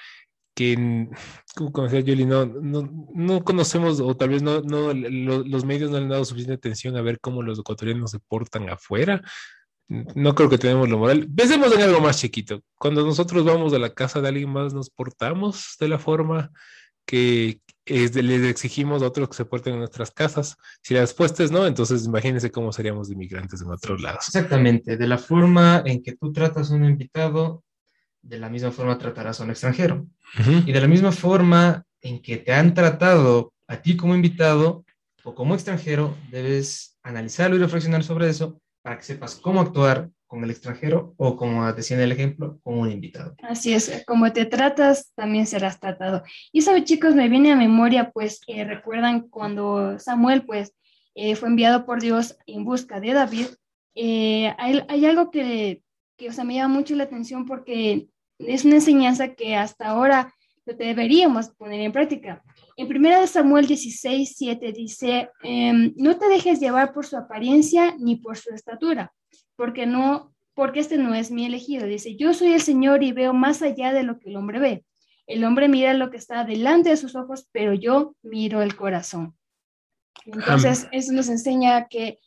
Speaker 2: que, como decía Julie, no, no, no conocemos o tal vez no, no lo- los medios no han dado suficiente atención a ver cómo los ecuatorianos se portan afuera. No creo que tenemos la moral. Pensemos en algo más chiquito. Cuando nosotros vamos a la casa de alguien más, nos portamos de la forma que es les exigimos a otros que se porten en nuestras casas. Si la respuesta es no, entonces imagínense cómo seríamos de inmigrantes en otros lados.
Speaker 1: Exactamente, de la forma en que tú tratas a un invitado, de la misma forma tratarás a un extranjero. Y de la misma forma en que te han tratado a ti como invitado o como extranjero, debes analizarlo y reflexionar sobre eso para que sepas cómo actuar con el extranjero o, como decía en el ejemplo, con un invitado.
Speaker 4: Así es, como te tratas, también serás tratado. Y sabe, chicos, me viene a memoria, pues, que recuerdan cuando Samuel, pues, eh, fue enviado por Dios en busca de David. eh, hay, hay algo que, que, o sea, me llama mucho la atención porque es una enseñanza que hasta ahora deberíamos poner en práctica. En 1 Samuel 16, 7 dice, em, no te dejes llevar por su apariencia ni por su estatura, porque no, porque este no es mi elegido. Dice, yo soy el Señor y veo más allá de lo que el hombre ve. El hombre mira lo que está delante de sus ojos, pero yo miro el corazón. Entonces, eso nos enseña que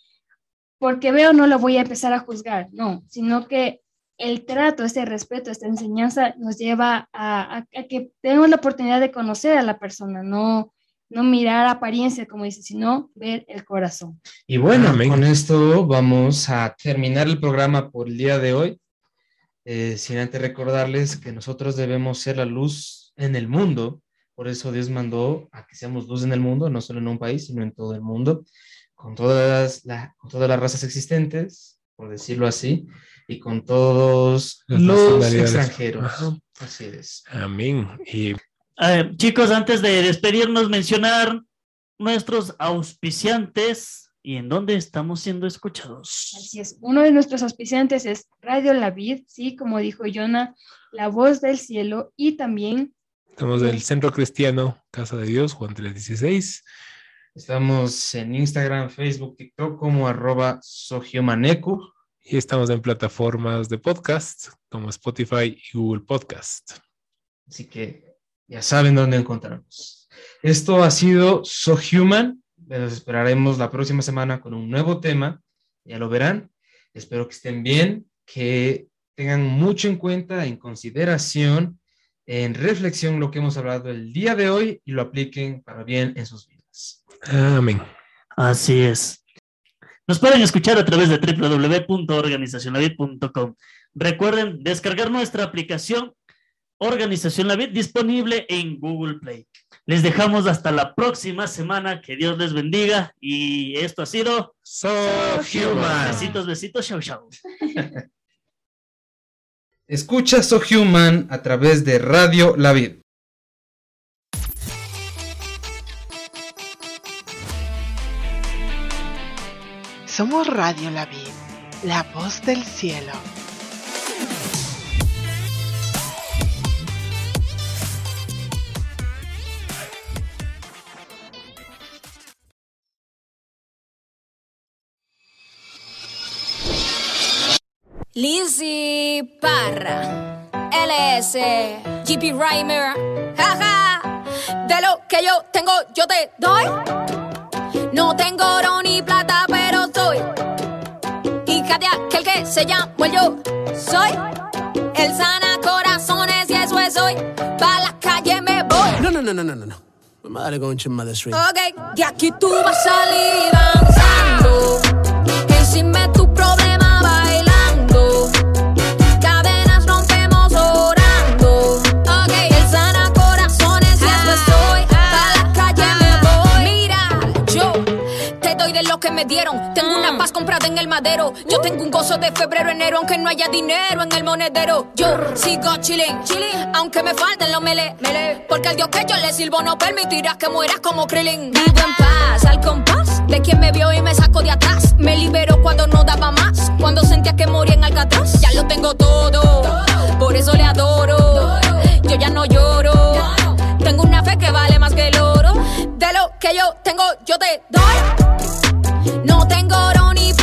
Speaker 4: porque veo no lo voy a empezar a juzgar, no, sino que el trato, este respeto, esta enseñanza nos lleva a, a- a que tenemos la oportunidad de conocer a la persona, no, no mirar apariencia, como dice, sino ver el corazón.
Speaker 1: Y bueno, con esto vamos a terminar el programa por el día de hoy. Eh, sin antes recordarles que nosotros debemos ser la luz en el mundo. Por eso Dios mandó a que seamos luz en el mundo, no solo en un país, sino en todo el mundo, con todas, la- con todas las razas existentes, por decirlo así, y con todos los extranjeros.
Speaker 2: Ajá.
Speaker 1: Así es.
Speaker 2: Amén. Y
Speaker 3: chicos, antes de despedirnos, mencionar nuestros auspiciantes y en dónde estamos siendo escuchados.
Speaker 4: Así es, uno de nuestros auspiciantes es Radio La Vid, sí, como dijo Jonah, la voz del cielo, y también
Speaker 2: estamos del Centro Cristiano Casa de Dios, Juan 316.
Speaker 1: Estamos en Instagram, Facebook, TikTok como arroba sohiomanecu.
Speaker 2: Y estamos en plataformas de podcast como Spotify y Google Podcast.
Speaker 1: Así que ya saben dónde encontrarnos. Esto ha sido So Human. Los esperaremos la próxima semana con un nuevo tema. ya lo verán. Espero que estén bien, que tengan mucho en cuenta, en consideración, en reflexión lo que hemos hablado el día de hoy y lo apliquen para bien en sus vidas.
Speaker 2: Amén.
Speaker 3: Así es. Nos pueden escuchar a través de www.organizacionlavid.com. Recuerden descargar nuestra aplicación Organización La Vid disponible en Google Play. Les dejamos hasta la próxima semana. Que Dios les bendiga. Y esto ha sido
Speaker 2: So Human.
Speaker 3: Besitos, besitos, chau, chau.
Speaker 1: Escucha So Human a través de Radio La Vid.
Speaker 5: Somos Radio La Vid, la voz del cielo.
Speaker 12: Lizzy Parra, LS, GP Rhymer, jaja, de lo que yo tengo yo te doy. No tengo oro ni plata, de aquel que se llama yo. Soy el sana corazones y eso es hoy. Pa' la calle me voy.
Speaker 15: No, no, no, no, no, no. no. Vamos a darle con un chisme de street.
Speaker 12: Ok, de aquí tú vas a salir danzando. Encima de tu de lo que me dieron. Tengo una paz comprada en el madero. Yo tengo un gozo de febrero, enero, aunque no haya dinero en el monedero. Yo sigo chilling, chilling, aunque me falten los mele, mele. Porque el Dios que yo le sirvo no permitirá que mueras como Krillin. Vivo en paz, al compás de quien me vio y me sacó de atrás. Me libero cuando no daba más, cuando sentía que moría en Alcatraz. Ya lo tengo todo, por eso le adoro. Yo ya no lloro. Tengo una fe que vale más que el oro. De lo que yo tengo, yo te doy. No tengo oro ni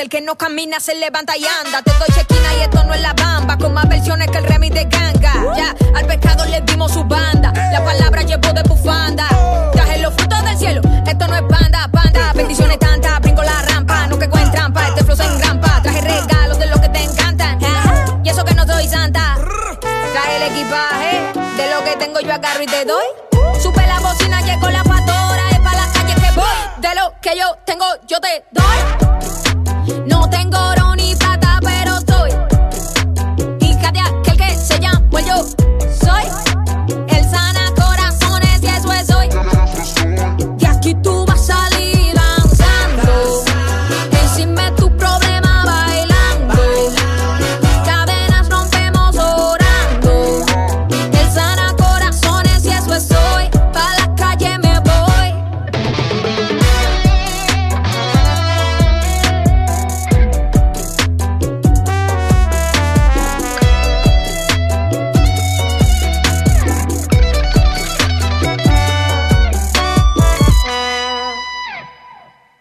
Speaker 12: El que no camina se levanta y anda. Te doy chequina y esto no es la bamba. Con más versiones que el remix de ganga. Ya, al pescado le dimos su banda. La palabra llevo de bufanda. Traje los frutos del cielo. Esto no es banda, banda. Bendiciones tantas, brinco la rampa. No que en trampa. Este flow se engrampa. Traje regalos de los que te encantan. Y eso que no soy santa. Traje el equipaje. De lo que tengo yo agarro y te doy. Supe la bocina, llegó la pastora yo tengo, yo te doy. No tengo oro ni plata